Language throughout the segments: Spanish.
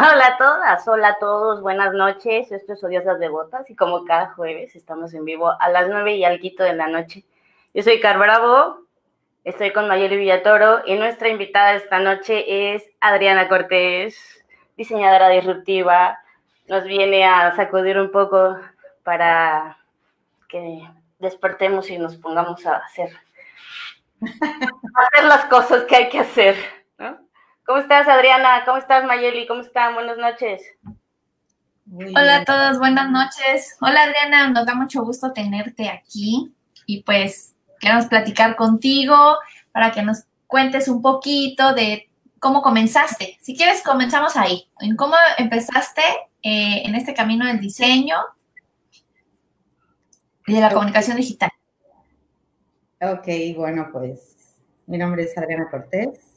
Hola a todas, hola a todos, buenas noches. Esto es Odiosas Devotas y como cada jueves estamos en vivo a las nueve y alquito de la noche. Yo soy Car Bravo, estoy con Mayeli Villatoro y nuestra invitada esta noche es Adriana Cortés, diseñadora disruptiva. Nos viene a sacudir un poco para que despertemos y nos pongamos a hacer, a hacer las cosas que hay que hacer. ¿Cómo estás, Adriana? ¿Cómo estás, Mayeli? ¿Cómo están? Buenas noches. Hola a todos, buenas noches. Hola, Adriana, nos da mucho gusto tenerte aquí y pues queremos platicar contigo para que nos cuentes un poquito de cómo comenzaste. Si quieres, comenzamos ahí, en cómo empezaste eh, en este camino del diseño y de la comunicación digital. Ok, bueno, pues mi nombre es Adriana Cortés.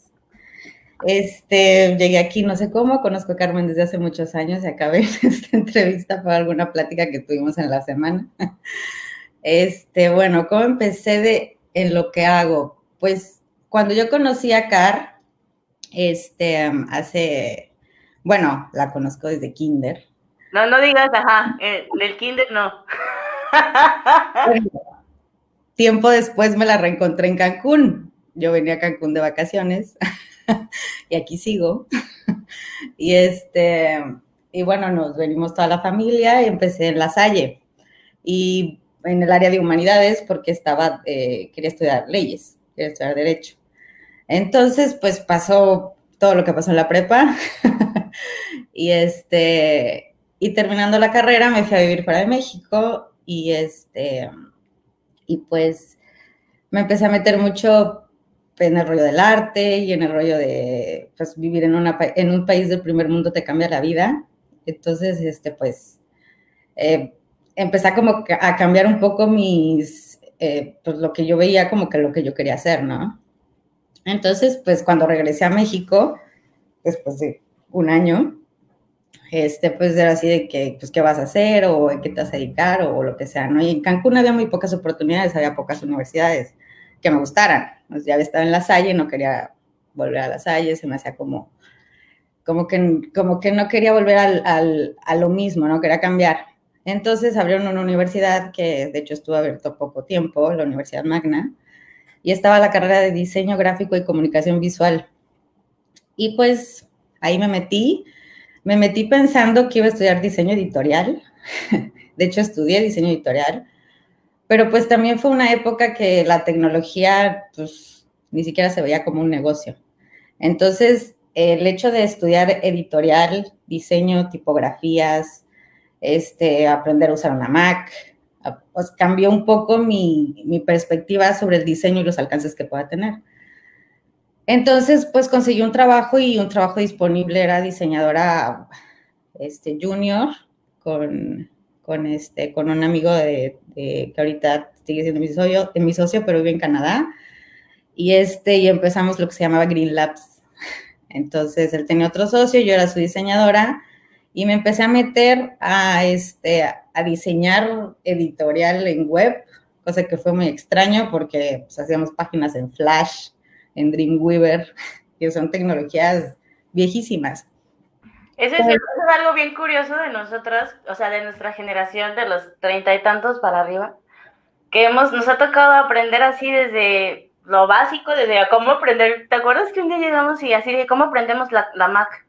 Este, llegué aquí no sé cómo, conozco a Carmen desde hace muchos años y acabé esta entrevista por alguna plática que tuvimos en la semana. Este, bueno, ¿cómo empecé de, en lo que hago? Pues cuando yo conocí a Car, este, hace, bueno, la conozco desde kinder. No, no digas, ajá, eh, del kinder no. tiempo después me la reencontré en Cancún. Yo venía a Cancún de vacaciones y aquí sigo. y este, y bueno, nos venimos toda la familia y empecé en La Salle. Y en el área de humanidades porque estaba, eh, quería estudiar leyes, quería estudiar derecho. Entonces, pues pasó todo lo que pasó en la prepa. y este, y terminando la carrera me fui a vivir fuera de México y este, y pues me empecé a meter mucho en el rollo del arte y en el rollo de pues, vivir en, una, en un país del primer mundo te cambia la vida. Entonces, este, pues, eh, empecé como a cambiar un poco mis, eh, pues lo que yo veía como que lo que yo quería hacer, ¿no? Entonces, pues cuando regresé a México, después de un año, este, pues era así de que, pues, ¿qué vas a hacer? O ¿qué te vas a dedicar? O lo que sea, ¿no? Y en Cancún había muy pocas oportunidades, había pocas universidades que me gustaran. Pues ya había estado en la Salle, no quería volver a la Salle, se me hacía como, como, que, como que no quería volver al, a lo mismo, no quería cambiar. Entonces abrieron una universidad que de hecho estuvo abierto poco tiempo, la Universidad Magna, y estaba la carrera de diseño gráfico y comunicación visual. Y pues ahí me metí, me metí pensando que iba a estudiar diseño editorial. De hecho, estudié diseño editorial, pero pues también fue una época que la tecnología pues ni siquiera se veía como un negocio. Entonces, el hecho de estudiar editorial, diseño, tipografías, este, aprender a usar una Mac, pues cambió un poco mi, mi, perspectiva sobre el diseño y los alcances que pueda tener. Entonces, pues conseguí un trabajo y un trabajo disponible era diseñadora este, junior con con, este, con un amigo de, que ahorita sigue siendo mi socio, mi socio, pero vive en Canadá. Y, este, y empezamos lo que se llamaba Green Labs. Entonces, él tenía otro socio, yo era su diseñadora, y me empecé a meter a, este, a diseñar editorial en web, cosa que fue muy extraño porque pues, hacíamos páginas en Flash, en Dreamweaver, que son tecnologías viejísimas. Eso es, algo bien curioso de nosotras, o sea, de nuestra generación, de los treinta y tantos para arriba, que hemos, nos ha tocado aprender así desde lo básico, desde cómo aprender. ¿Te acuerdas que un día llegamos y así de cómo aprendemos la, Mac?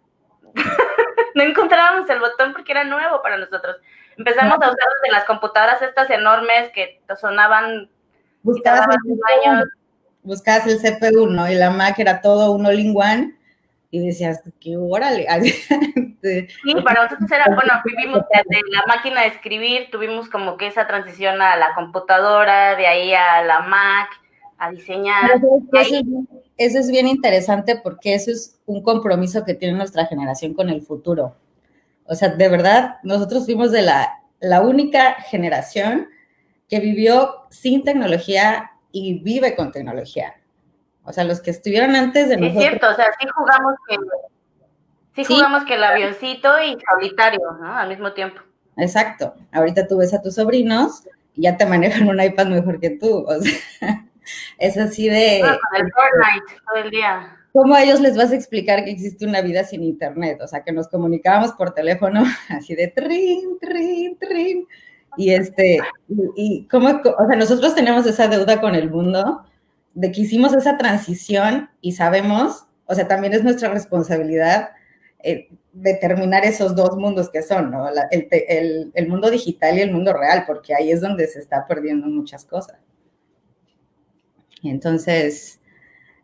no encontrábamos el botón porque era nuevo para nosotros. Empezamos a usar desde las computadoras estas enormes que sonaban. Buscabas el, buscabas el CPU, ¿no? Y la Mac era todo un all-in-one y decías, qué órale. sí, para nosotros era, bueno, vivimos desde la máquina de escribir, tuvimos como que esa transición a la computadora, de ahí a la Mac, a diseñar. Eso es, bien interesante porque eso es un compromiso que tiene nuestra generación con el futuro. O sea, de verdad, nosotros fuimos de la, la única generación que vivió sin tecnología y vive con tecnología. O sea, los que estuvieron antes de Sí, nosotros. es cierto, o sea, sí jugamos que, sí Sí. jugamos que el avioncito y solitario, ¿no? Al mismo tiempo. Exacto. Ahorita tú ves a tus sobrinos y ya te manejan un iPad mejor que tú. O sea, es así de el Fortnite todo el día. cómo a ellos les vas a explicar que existe una vida sin internet. O sea, que nos comunicábamos por teléfono así de trin, trin, trin. Y este, y, y cómo, o sea, nosotros tenemos esa deuda con el mundo de que hicimos esa transición y sabemos, o sea, también es nuestra responsabilidad eh, determinar esos dos mundos que son, ¿no? El, el- mundo digital y el mundo real, porque ahí es donde se está perdiendo muchas cosas. Entonces,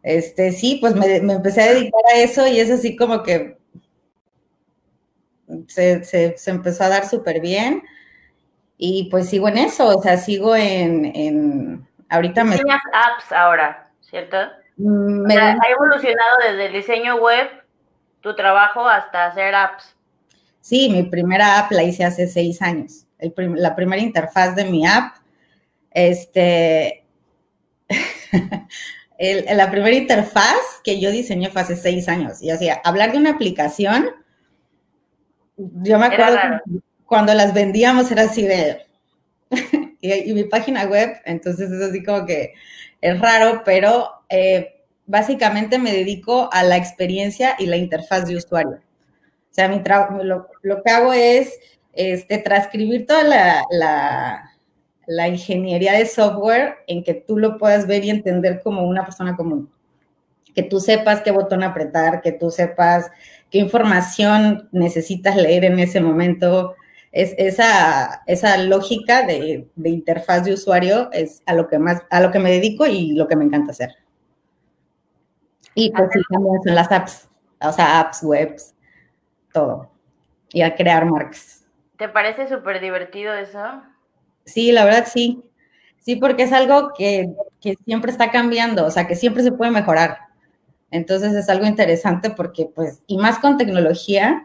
este, sí, pues me, me empecé a dedicar a eso y es así como que se, se- empezó a dar súper bien. Y pues sigo en eso, o sea, sigo en ahorita me, Diseñas apps ahora, ¿cierto? me- O sea, ha evolucionado desde el diseño web, tu trabajo, hasta hacer apps. Sí, mi primera app la hice hace seis años. El prim- la primera interfaz de mi app, este, el- la primera interfaz que yo diseñé fue hace seis años. Y hacía, hablar de una aplicación, yo me acuerdo cuando las vendíamos era así de, y, y mi página web, entonces es así como que es raro, pero eh, básicamente me dedico a la experiencia y la interfaz de usuario. O sea, mi lo, lo que hago es este, transcribir toda la, la, la ingeniería de software en que tú lo puedas ver y entender como una persona común. Que tú sepas qué botón apretar, que tú sepas qué información necesitas leer en ese momento. Es, esa, esa lógica de, de interfaz de usuario es a lo que más, a lo que me dedico y lo que me encanta hacer. Y pues sí, también son las apps, o sea, apps, webs, todo. Y a crear marcas. ¿Te parece súper divertido eso? Sí, la verdad sí. Sí, porque es algo que, que siempre está cambiando, o sea, que siempre se puede mejorar. Entonces es algo interesante porque, pues, y más con tecnología,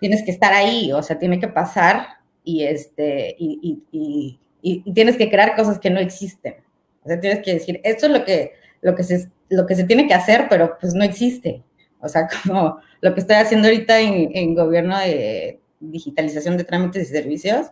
tienes que estar ahí, o sea, tiene que pasar y, este, y, y, y, y- tienes que crear cosas que no existen. O sea, tienes que decir, esto es lo que, lo que, se, lo que se tiene que hacer, pero pues no existe. O sea, como lo que estoy haciendo ahorita en, en gobierno de digitalización de trámites y servicios,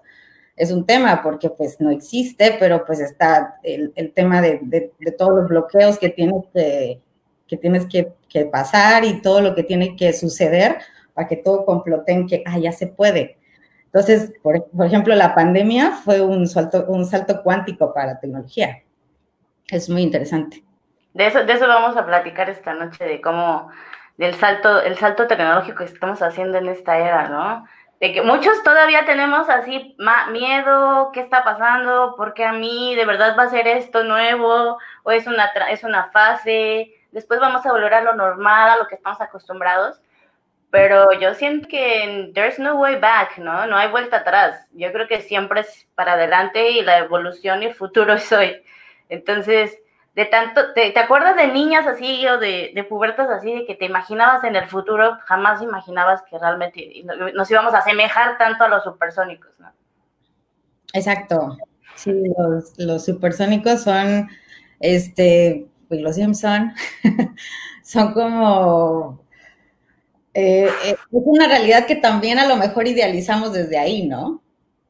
es un tema porque pues no existe, pero pues está el, el tema de, de, de, todos los bloqueos que tienes que, que, tienes que, que, pasar y todo lo que tiene que suceder para que todo complote en que, ah, ya se puede. Entonces, por, por ejemplo, la pandemia fue un salto, un salto cuántico para la tecnología. Es muy interesante. De eso, de eso vamos a platicar esta noche, de cómo, del salto, el salto tecnológico que estamos haciendo en esta era, ¿no? de que muchos todavía tenemos así miedo, ¿qué está pasando? ¿Por qué a mí de verdad va a ser esto nuevo? ¿O es una, es una fase? Después vamos a volver a lo normal, a lo que estamos acostumbrados. Pero yo siento que there's no way back, ¿no? No hay vuelta atrás. Yo creo que siempre es para adelante y la evolución y el futuro es hoy. Entonces, de tanto, ¿te, te acuerdas de niñas así o de, de, pubertas así, de que te imaginabas en el futuro, jamás imaginabas que realmente nos íbamos a asemejar tanto a los supersónicos, ¿no? Exacto. Sí, los, los supersónicos son, este, pues los Simpson, son como, eh, es una realidad que también a lo mejor idealizamos desde ahí, ¿no?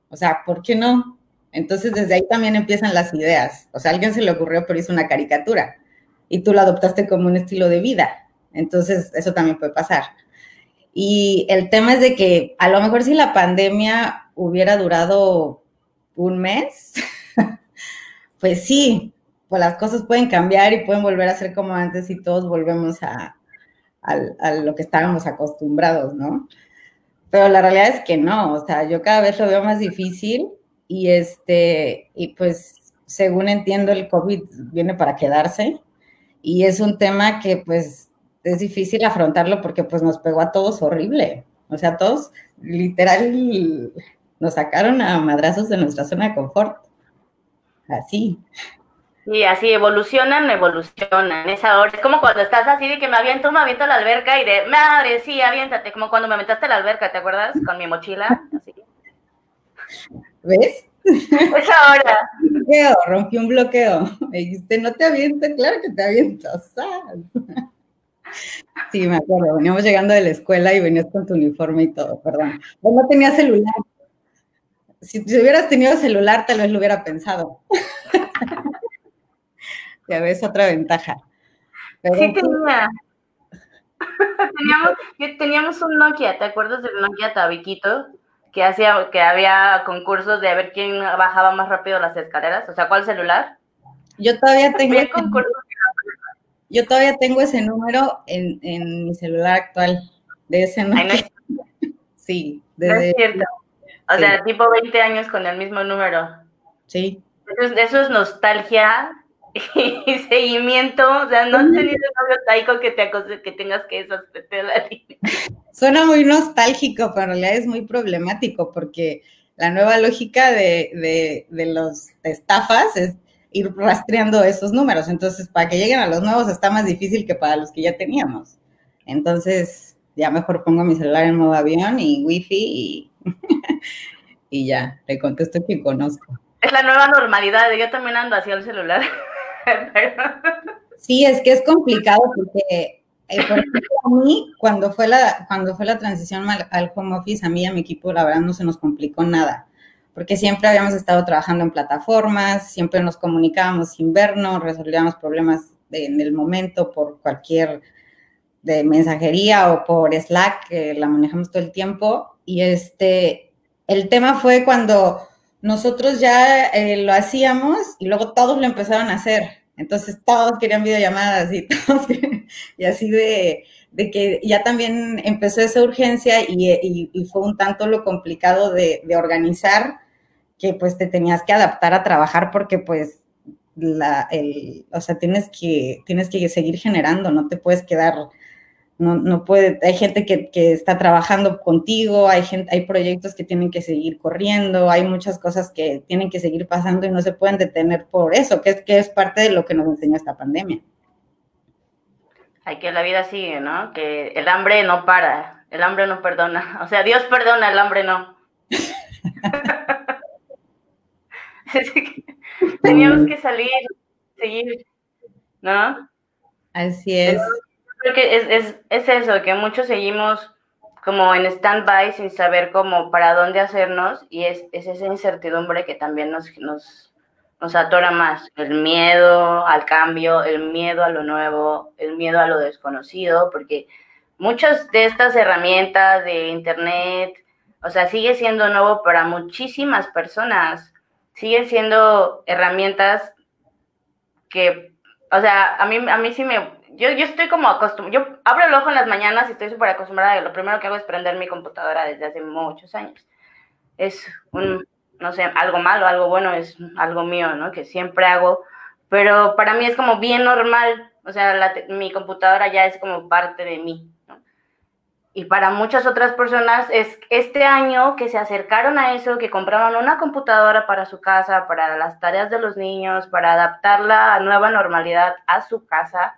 O sea, ¿por qué no? Entonces, desde ahí también empiezan las ideas. O sea, alguien se le ocurrió, pero hizo una caricatura y tú lo adoptaste como un estilo de vida. Entonces, eso también puede pasar. Y el tema es de que a lo mejor si la pandemia hubiera durado un mes, pues sí, pues las cosas pueden cambiar y pueden volver a ser como antes y todos volvemos a, a, a lo que estábamos acostumbrados, ¿no? Pero la realidad es que no, o sea, yo cada vez lo veo más difícil y este, y pues según entiendo el COVID viene para quedarse y es un tema que pues es difícil afrontarlo porque pues nos pegó a todos horrible, o sea, todos literal nos sacaron a madrazos de nuestra zona de confort, así. Y así evolucionan, evolucionan. Esa hora es como cuando estás así de que me aviento, me aviento a la alberca y de madre, sí, aviéntate, como cuando me aventaste a la alberca, ¿te acuerdas? Con mi mochila. Así. ¿Ves? Esa hora. Bloqueo, rompí un bloqueo. Me dijiste, no te aviento, claro que te aviento. Sí, me acuerdo, veníamos llegando de la escuela y venías con tu uniforme y todo, perdón. No tenías celular. Si, si hubieras tenido celular, tal vez lo hubiera pensado. Ya ves, otra ventaja. Pero, sí tenía. teníamos, teníamos un Nokia, ¿te acuerdas del Nokia tabiquito? Que hacía, que había concursos de a ver quién bajaba más rápido las escaleras. O sea, ¿cuál celular? Yo todavía tengo. Yo todavía tengo ese número en, en mi celular actual. De ese Nokia. sí, desde. No es cierto. O sí. sea, tipo 20 años con el mismo número. Sí. Eso es, eso es nostalgia y seguimiento, o sea, no has tenido novio taico que te que tengas que deshacer la línea. Suena muy nostálgico, pero en realidad es muy problemático porque la nueva lógica de, de, de los de estafas es ir rastreando esos números. Entonces, para que lleguen a los nuevos está más difícil que para los que ya teníamos. Entonces, ya mejor pongo mi celular en modo avión y wifi y, y ya, le contesto que conozco. Es la nueva normalidad, yo también ando hacia el celular. Sí, es que es complicado porque, eh, a mí, cuando fue, la, cuando fue la transición al, home office, a mí y a mi equipo, la verdad, no se nos complicó nada, porque siempre habíamos estado trabajando en plataformas, siempre nos comunicábamos sin vernos, resolvíamos problemas en el momento por cualquier de mensajería o por Slack, que la manejamos todo el tiempo, y este, el tema fue cuando nosotros ya eh, lo hacíamos y luego todos lo empezaron a hacer. Entonces todos querían videollamadas y todos y así de, de, que ya también empezó esa urgencia y, fue un tanto lo complicado de, de, organizar que pues te tenías que adaptar a trabajar porque pues la, el, o sea, tienes que, tienes que seguir generando, no te puedes quedar no, no puede, hay gente que, que, está trabajando contigo, hay gente, hay proyectos que tienen que seguir corriendo, hay muchas cosas que tienen que seguir pasando y no se pueden detener por eso, que es, que es parte de lo que nos enseñó esta pandemia. Hay que la vida sigue, ¿no? Que el hambre no para, el hambre no perdona. O sea, Dios perdona, el hambre no. Teníamos que salir, seguir, ¿no? Así es. Pero, creo que es, es, es, eso, que muchos seguimos como en stand-by sin saber cómo para dónde hacernos y es, es esa incertidumbre que también nos, nos, nos, atora más. El miedo al cambio, el miedo a lo nuevo, el miedo a lo desconocido, porque muchas de estas herramientas de Internet, o sea, sigue siendo nuevo para muchísimas personas, siguen siendo herramientas que, o sea, a mí, a mí sí me, yo, yo estoy como acostumbrada, yo abro el ojo en las mañanas y estoy súper acostumbrada, lo primero que hago es prender mi computadora desde hace muchos años. Es un, no sé, algo malo, algo bueno, es algo mío, ¿no? Que siempre hago, pero para mí es como bien normal, o sea, la, mi computadora ya es como parte de mí, ¿no? Y para muchas otras personas es este año que se acercaron a eso, que compraron una computadora para su casa, para las tareas de los niños, para adaptarla a nueva normalidad a su casa,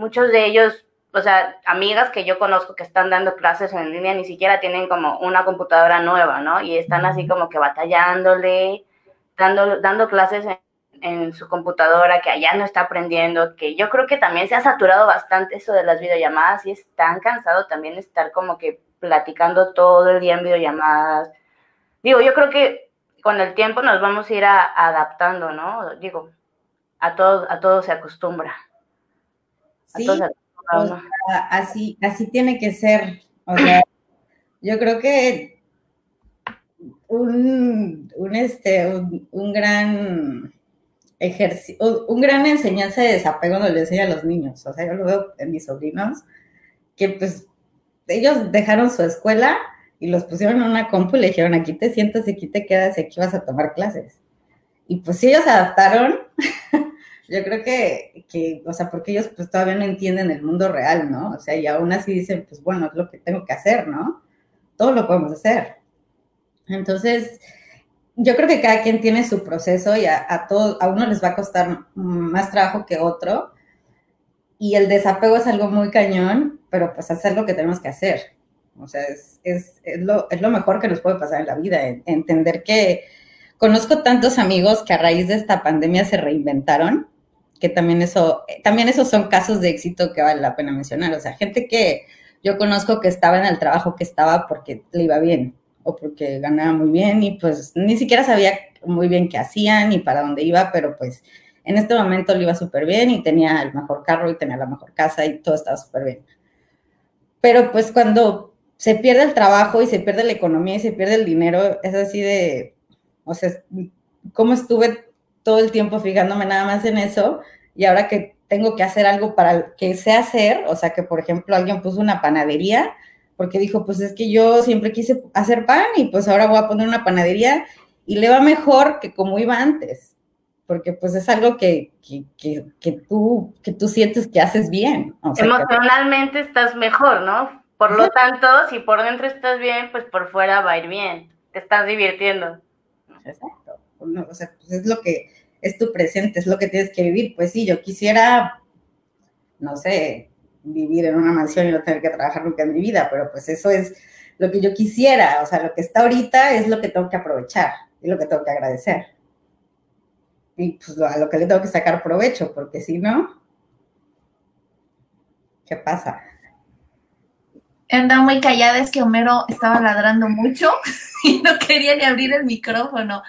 muchos de ellos, o sea, amigas que yo conozco que están dando clases en línea, ni siquiera tienen como una computadora nueva, ¿no? Y están así como que batallándole, dando, dando clases en, en su computadora, que allá no está aprendiendo, que yo creo que también se ha saturado bastante eso de las videollamadas y es tan cansado también estar como que platicando todo el día en videollamadas. Digo, yo creo que con el tiempo nos vamos a ir a, adaptando, ¿no? Digo, a todo, a todo se acostumbra. Sí, o sea, así, así tiene que ser. O sea, yo creo que un, un, este, un, un gran ejercicio, un gran enseñanza de desapego no le enseña a los niños. O sea, yo lo veo en mis sobrinos, que pues ellos dejaron su escuela y los pusieron en una compu y le dijeron, aquí te sientas aquí te quedas y aquí vas a tomar clases. Y pues si ellos se adaptaron, yo creo que, que, o sea, porque ellos pues todavía no entienden el mundo real, ¿no? O sea, y aún así dicen, pues bueno, es lo que tengo que hacer, ¿no? Todo lo podemos hacer. Entonces, yo creo que cada quien tiene su proceso y a, a a uno les va a costar más trabajo que otro. Y el desapego es algo muy cañón, pero pues hacer lo que tenemos que hacer. O sea, es, es, es, lo, es lo, mejor que nos puede pasar en la vida, entender que conozco tantos amigos que a raíz de esta pandemia se reinventaron, que también eso, también esos son casos de éxito que vale la pena mencionar. O sea, gente que yo conozco que estaba en el trabajo que estaba porque le iba bien o porque ganaba muy bien y pues ni siquiera sabía muy bien qué hacían ni para dónde iba, pero pues en este momento le iba súper bien y tenía el mejor carro y tenía la mejor casa y todo estaba súper bien. Pero pues cuando se pierde el trabajo y se pierde la economía y se pierde el dinero, es así de, o sea, ¿cómo estuve todo el tiempo fijándome nada más en eso? Y ahora que tengo que hacer algo para que sé hacer, o sea, que por ejemplo alguien puso una panadería, porque dijo, pues es que yo siempre quise hacer pan y pues ahora voy a poner una panadería y le va mejor que como iba antes, porque pues es algo que, que, que, tú, que tú sientes que haces bien. Emocionalmente estás mejor, ¿no? Por lo tanto, si por dentro estás bien, pues por fuera va a ir bien. Te estás divirtiendo. Exacto. O sea, pues es lo que es tu presente, es lo que tienes que vivir. Pues sí, yo quisiera, no sé, vivir en una mansión y no tener que trabajar nunca en mi vida, pero pues eso es lo que yo quisiera. O sea, lo que está ahorita es lo que tengo que aprovechar y lo que tengo que agradecer. Y pues a lo que le tengo que sacar provecho, porque si no, ¿qué pasa? anda muy callada, es que Homero estaba ladrando mucho y no quería ni abrir el micrófono.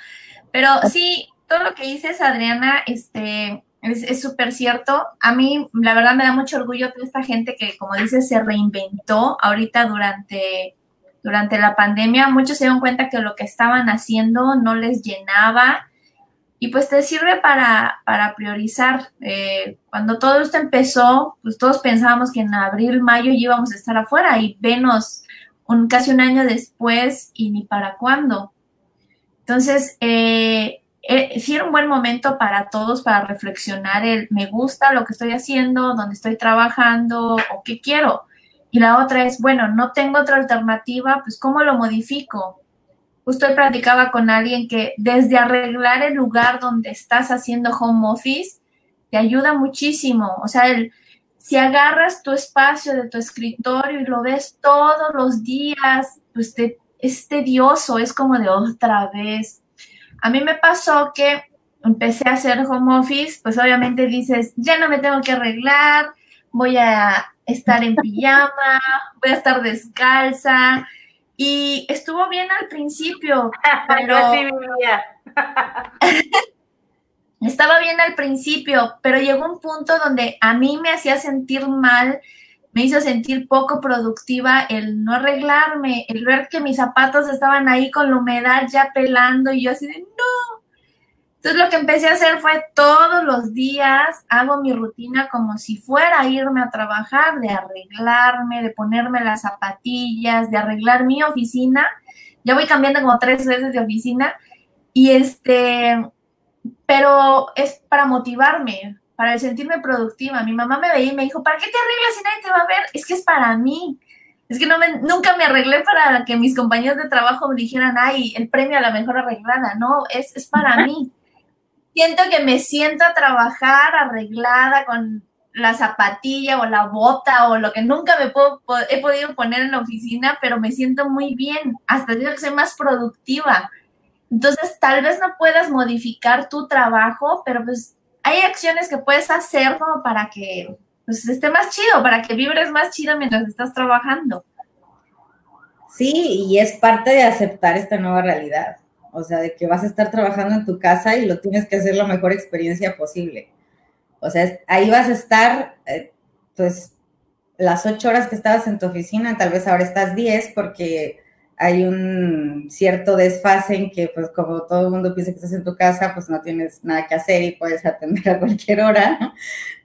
Pero sí, todo lo que dices, Adriana, este, es súper cierto. A mí, la verdad, me da mucho orgullo toda esta gente que, como dices, se reinventó ahorita durante, durante la pandemia. Muchos se dieron cuenta que lo que estaban haciendo no les llenaba y pues te sirve para, para priorizar. Eh, cuando todo esto empezó, pues todos pensábamos que en abril, mayo íbamos a estar afuera y venos un, casi un año después y ni para cuándo. Entonces, eh, eh, un buen momento para todos para reflexionar el me gusta lo que estoy haciendo, dónde estoy trabajando o qué quiero. Y la otra es, bueno, no tengo otra alternativa, pues ¿cómo lo modifico? Justo hoy platicaba con alguien que desde arreglar el lugar donde estás haciendo home office, te ayuda muchísimo. O sea, el, si agarras tu espacio de tu escritorio y lo ves todos los días, pues te, es tedioso, es como de otra vez. A mí me pasó que empecé a hacer home office, pues obviamente dices, ya no me tengo que arreglar, voy a estar en pijama, voy a estar descalza, y estuvo bien al principio, pero... Estaba bien al principio, pero llegó un punto donde a mí me hacía sentir mal, me hizo sentir poco productiva el no arreglarme, el ver que mis zapatos estaban ahí con la humedad ya pelando y yo así de no, entonces lo que empecé a hacer fue todos los días hago mi rutina como si fuera a irme a trabajar, de arreglarme, de ponerme las zapatillas, de arreglar mi oficina. Ya voy cambiando como tres veces de oficina y este, pero es para motivarme, para sentirme productiva. Mi mamá me veía y me dijo, ¿para qué te arreglas si nadie te va a ver? Es que es para mí. Es que no me, nunca me arreglé para que mis compañeros de trabajo me dijeran, ay, el premio a la mejor arreglada. No, es, es para mí siento que me siento a trabajar arreglada con la zapatilla o la bota o lo que nunca me puedo, he podido poner en la oficina, pero me siento muy bien, hasta digo que soy más productiva. Entonces, tal vez no puedas modificar tu trabajo, pero pues hay acciones que puedes hacer como para que pues, esté más chido, para que vibres más chido mientras estás trabajando. Sí, y es parte de aceptar esta nueva realidad o sea, de que vas a estar trabajando en tu casa y lo tienes que hacer la mejor experiencia posible. O sea, ahí vas a estar, eh, pues, las ocho horas que estabas en tu oficina, tal vez ahora estás diez porque hay un cierto desfase en que, pues, como todo el mundo piensa que estás en tu casa, pues no tienes nada que hacer y puedes atender a cualquier hora.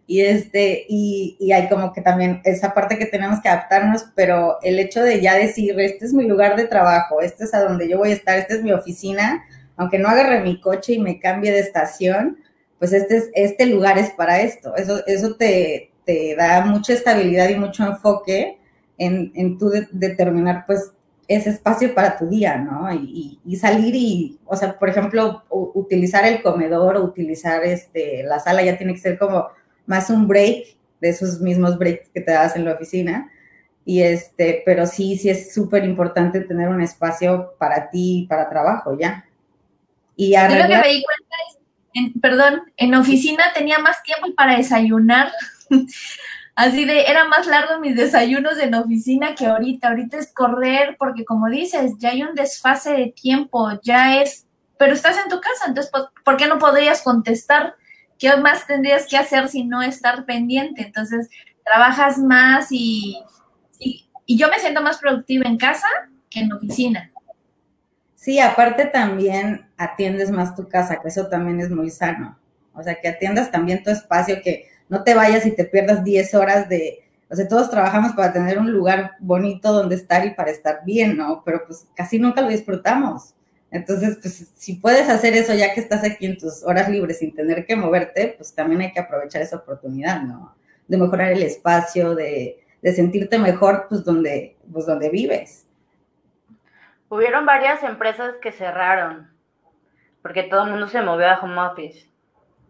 Y, este, y, y, hay como que también esa parte que tenemos que adaptarnos, pero el hecho de ya decir, este es mi lugar de trabajo, este es a donde yo voy a estar, esta es mi oficina, aunque no agarre mi coche y me cambie de estación, pues este, es, este lugar es para esto. Eso, eso te, te da mucha estabilidad y mucho enfoque en, en tu determinar, pues, ese espacio para tu día, ¿no? Y, salir y, o sea, por ejemplo, utilizar el comedor o utilizar este, la sala ya tiene que ser como más un break de esos mismos breaks que te das en la oficina. Y este, pero sí, sí es súper importante tener un espacio para ti, para trabajo, ya. Y arreglar... Yo lo que me di cuenta es, en, perdón, en oficina tenía más tiempo para desayunar. Así de, era más largo mis desayunos en oficina que ahorita. Ahorita es correr, porque como dices, ya hay un desfase de tiempo, ya es, pero estás en tu casa, entonces, ¿por qué no podrías contestar? ¿Qué más tendrías que hacer si no estar pendiente? Entonces, trabajas más y, y, y yo me siento más productiva en casa que en oficina. Sí, aparte también atiendes más tu casa, que eso también es muy sano. O sea, que atiendas también tu espacio, que no te vayas y te pierdas 10 horas de, o sea, todos trabajamos para tener un lugar bonito donde estar y para estar bien, ¿no? Pero pues casi nunca lo disfrutamos. Entonces, pues si puedes hacer eso ya que estás aquí en tus horas libres sin tener que moverte, pues también hay que aprovechar esa oportunidad, ¿no? De mejorar el espacio, de, de sentirte mejor, pues donde, pues donde vives. Hubieron varias empresas que cerraron porque todo el mundo se movió a home office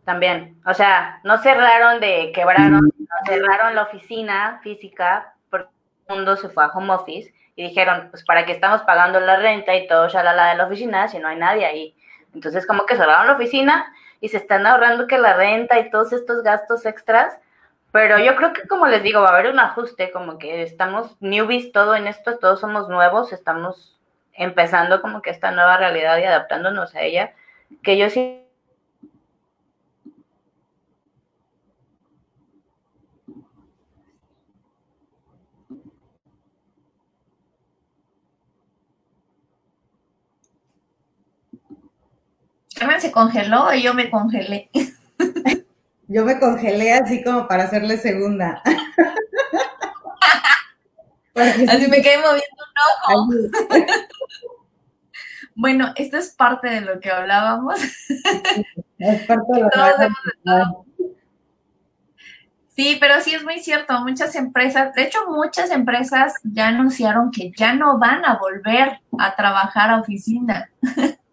también. O sea, no cerraron de quebraron, mm. cerraron la oficina física, porque todo el mundo se fue a home office y dijeron, pues para qué estamos pagando la renta y todo ya la de la oficina si no hay nadie ahí. Entonces como que cerraron la oficina y se están ahorrando que la renta y todos estos gastos extras. Pero yo creo que como les digo, va a haber un ajuste, como que estamos newbies todo en esto, todos somos nuevos, estamos empezando como que esta nueva realidad y adaptándonos a ella, que yo sí Carmen se congeló y yo me congelé. Yo me congelé así como para hacerle segunda. así me quedé moviendo un ojo. bueno, esto es parte de lo que hablábamos. Es parte de lo que Sí, pero sí es muy cierto. Muchas empresas, de hecho, muchas empresas ya anunciaron que ya no van a volver a trabajar a oficina.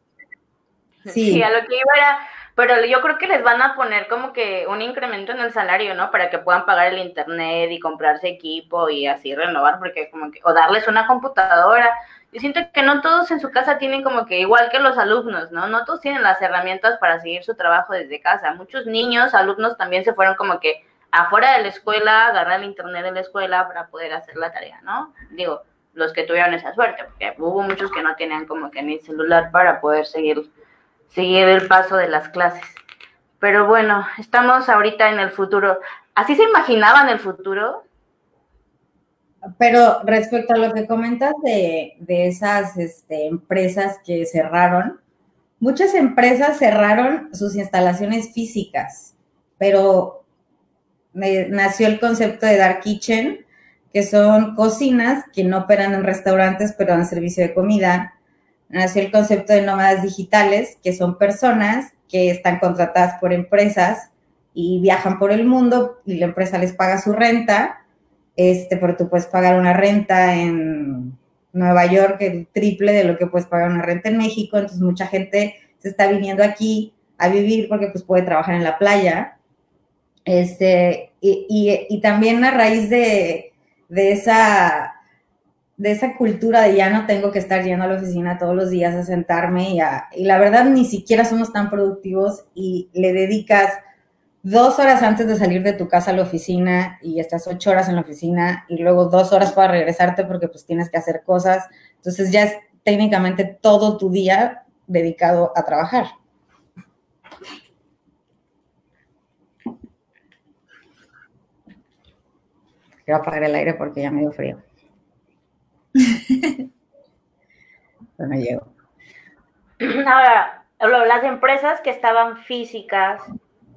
Sí. a lo que iba era, pero yo creo que les van a poner como que un incremento en el salario, ¿no? Para que puedan pagar el internet y comprarse equipo y así renovar, porque como que, o darles una computadora. Yo siento que no todos en su casa tienen como que, igual que los alumnos, ¿no? No todos tienen las herramientas para seguir su trabajo desde casa. Muchos niños, alumnos también se fueron como que afuera de la escuela, agarrar el internet de la escuela para poder hacer la tarea, ¿no? Digo, los que tuvieron esa suerte, porque hubo muchos que no tenían como que ni celular para poder seguir seguir el paso de las clases. Pero bueno, estamos ahorita en el futuro. ¿Así se imaginaban el futuro? Pero respecto a lo que comentas de, esas este, empresas que cerraron, muchas empresas cerraron sus instalaciones físicas, pero nació el concepto de Dark Kitchen, que son cocinas que no operan en restaurantes, pero dan servicio de comida, nació el concepto de nómadas digitales, que son personas que están contratadas por empresas y viajan por el mundo y la empresa les paga su renta, este, pero tú puedes pagar una renta en Nueva York el triple de lo que puedes pagar una renta en México, entonces mucha gente se está viniendo aquí a vivir porque pues puede trabajar en la playa. Este, y, también a raíz de, de esa de esa cultura de ya no tengo que estar yendo a la oficina todos los días a sentarme y, y la verdad ni siquiera somos tan productivos y le dedicas dos horas antes de salir de tu casa a la oficina y estás ocho horas en la oficina y luego dos horas para regresarte porque pues tienes que hacer cosas. Entonces ya es técnicamente todo tu día dedicado a trabajar. Quiero apagar el aire porque ya me dio frío. no llego. Ahora, las empresas que estaban físicas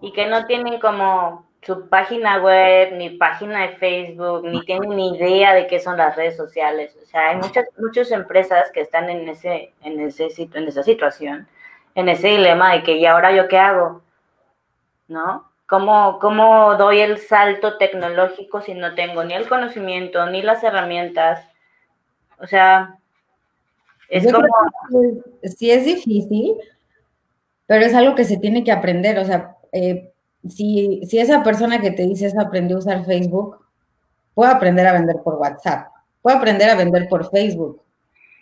y que no tienen como su página web, ni página de Facebook, ni tienen ni idea de qué son las redes sociales. O sea, hay muchas, muchas empresas que están en ese, en ese en esa situación, en ese dilema de que, ¿y ahora yo qué hago? ¿No? ¿Cómo, ¿Cómo doy el salto tecnológico si no tengo ni el conocimiento, ni las herramientas? O sea, Es Yo como, sí es difícil, pero es algo que se tiene que aprender. O sea, eh, si, si esa persona que te dice eso aprendió a usar Facebook, puede aprender a vender por WhatsApp, puede aprender a vender por Facebook.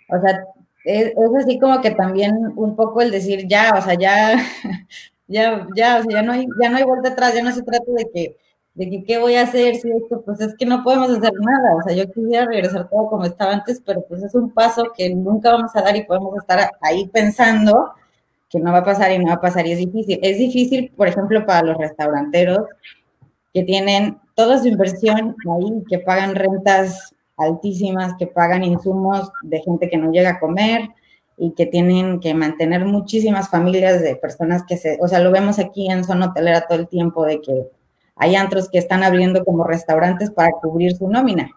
O sea, es, es así como que también un poco el decir ya, o sea, ya, ya, ya, o sea, ya no hay, ya no hay vuelta atrás, ya no se trata de que, de que qué voy a hacer si esto, pues es que no podemos hacer nada. O sea, yo quisiera regresar todo como estaba antes, pero pues es un paso que nunca vamos a dar y podemos estar ahí pensando que no va a pasar y no va a pasar y es difícil. Es difícil, por ejemplo, para los restauranteros que tienen toda su inversión ahí, que pagan rentas altísimas, que pagan insumos de gente que no llega a comer y que tienen que mantener muchísimas familias de personas que se, o sea, lo vemos aquí en zona hotelera todo el tiempo de que hay antros que están abriendo como restaurantes para cubrir su nómina.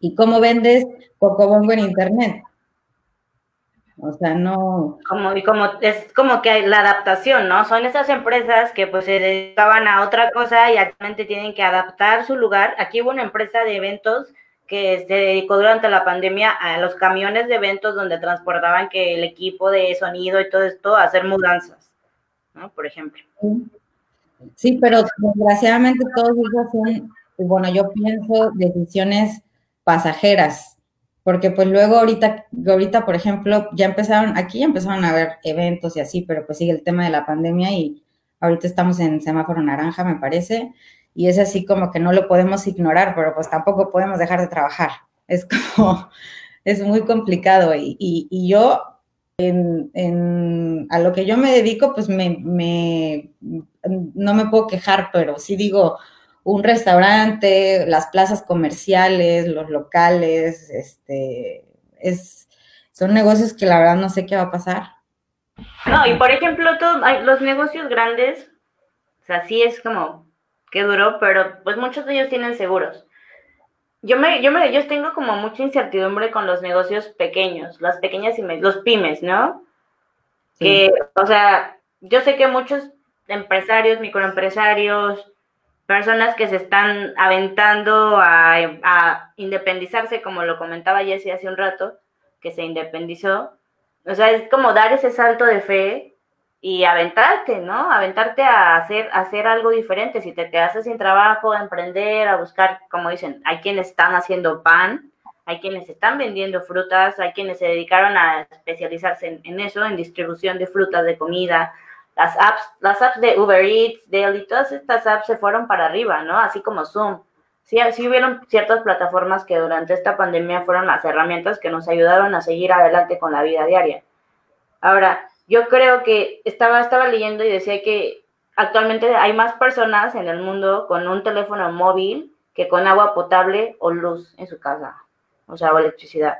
¿Y cómo vendes Cocobongo en internet? O sea, no. como, y como, es como que la adaptación, ¿no? Son esas empresas que pues se dedicaban a otra cosa y actualmente tienen que adaptar su lugar. Aquí hubo una empresa de eventos que se dedicó durante la pandemia a los camiones de eventos donde transportaban que el equipo de sonido y todo esto a hacer mudanzas, ¿no? Por ejemplo. Sí, pero desgraciadamente todos esos son, bueno, yo pienso decisiones pasajeras, porque pues luego ahorita, ahorita, por ejemplo, ya empezaron, aquí ya empezaron a haber eventos y así, pero pues sigue el tema de la pandemia y ahorita estamos en semáforo naranja, me parece, y es así como que no lo podemos ignorar, pero pues tampoco podemos dejar de trabajar. Es como, es muy complicado y, y, y yo en, a lo que yo me dedico, pues me, me, no me puedo quejar, pero sí digo, un restaurante, las plazas comerciales, los locales, este, es, son negocios que la verdad no sé qué va a pasar. No, y por ejemplo, todos, los negocios grandes, o sea, sí es como, qué duro, pero pues muchos de ellos tienen seguros. Yo me, yo me, yo tengo como mucha incertidumbre con los negocios pequeños, las pequeñas y me, los pymes, ¿no? Sí. Que, o sea, yo sé que muchos empresarios, microempresarios, personas que se están aventando a, a, independizarse, como lo comentaba Jessie hace un rato, que se independizó. O sea, es como dar ese salto de fe y aventarte, ¿no? Aventarte a hacer, a hacer algo diferente. Si te quedas sin trabajo, a emprender, a buscar, como dicen, hay quienes están haciendo pan, hay quienes están vendiendo frutas, hay quienes se dedicaron a especializarse en, eso, en distribución de frutas, de comida, las apps, las apps de Uber Eats, Daily, todas estas apps se fueron para arriba, ¿no? Así como Zoom. Sí, sí hubieron ciertas plataformas que durante esta pandemia fueron las herramientas que nos ayudaron a seguir adelante con la vida diaria. Ahora, yo creo que estaba, estaba leyendo y decía que actualmente hay más personas en el mundo con un teléfono móvil que con agua potable o luz en su casa, o sea, o electricidad.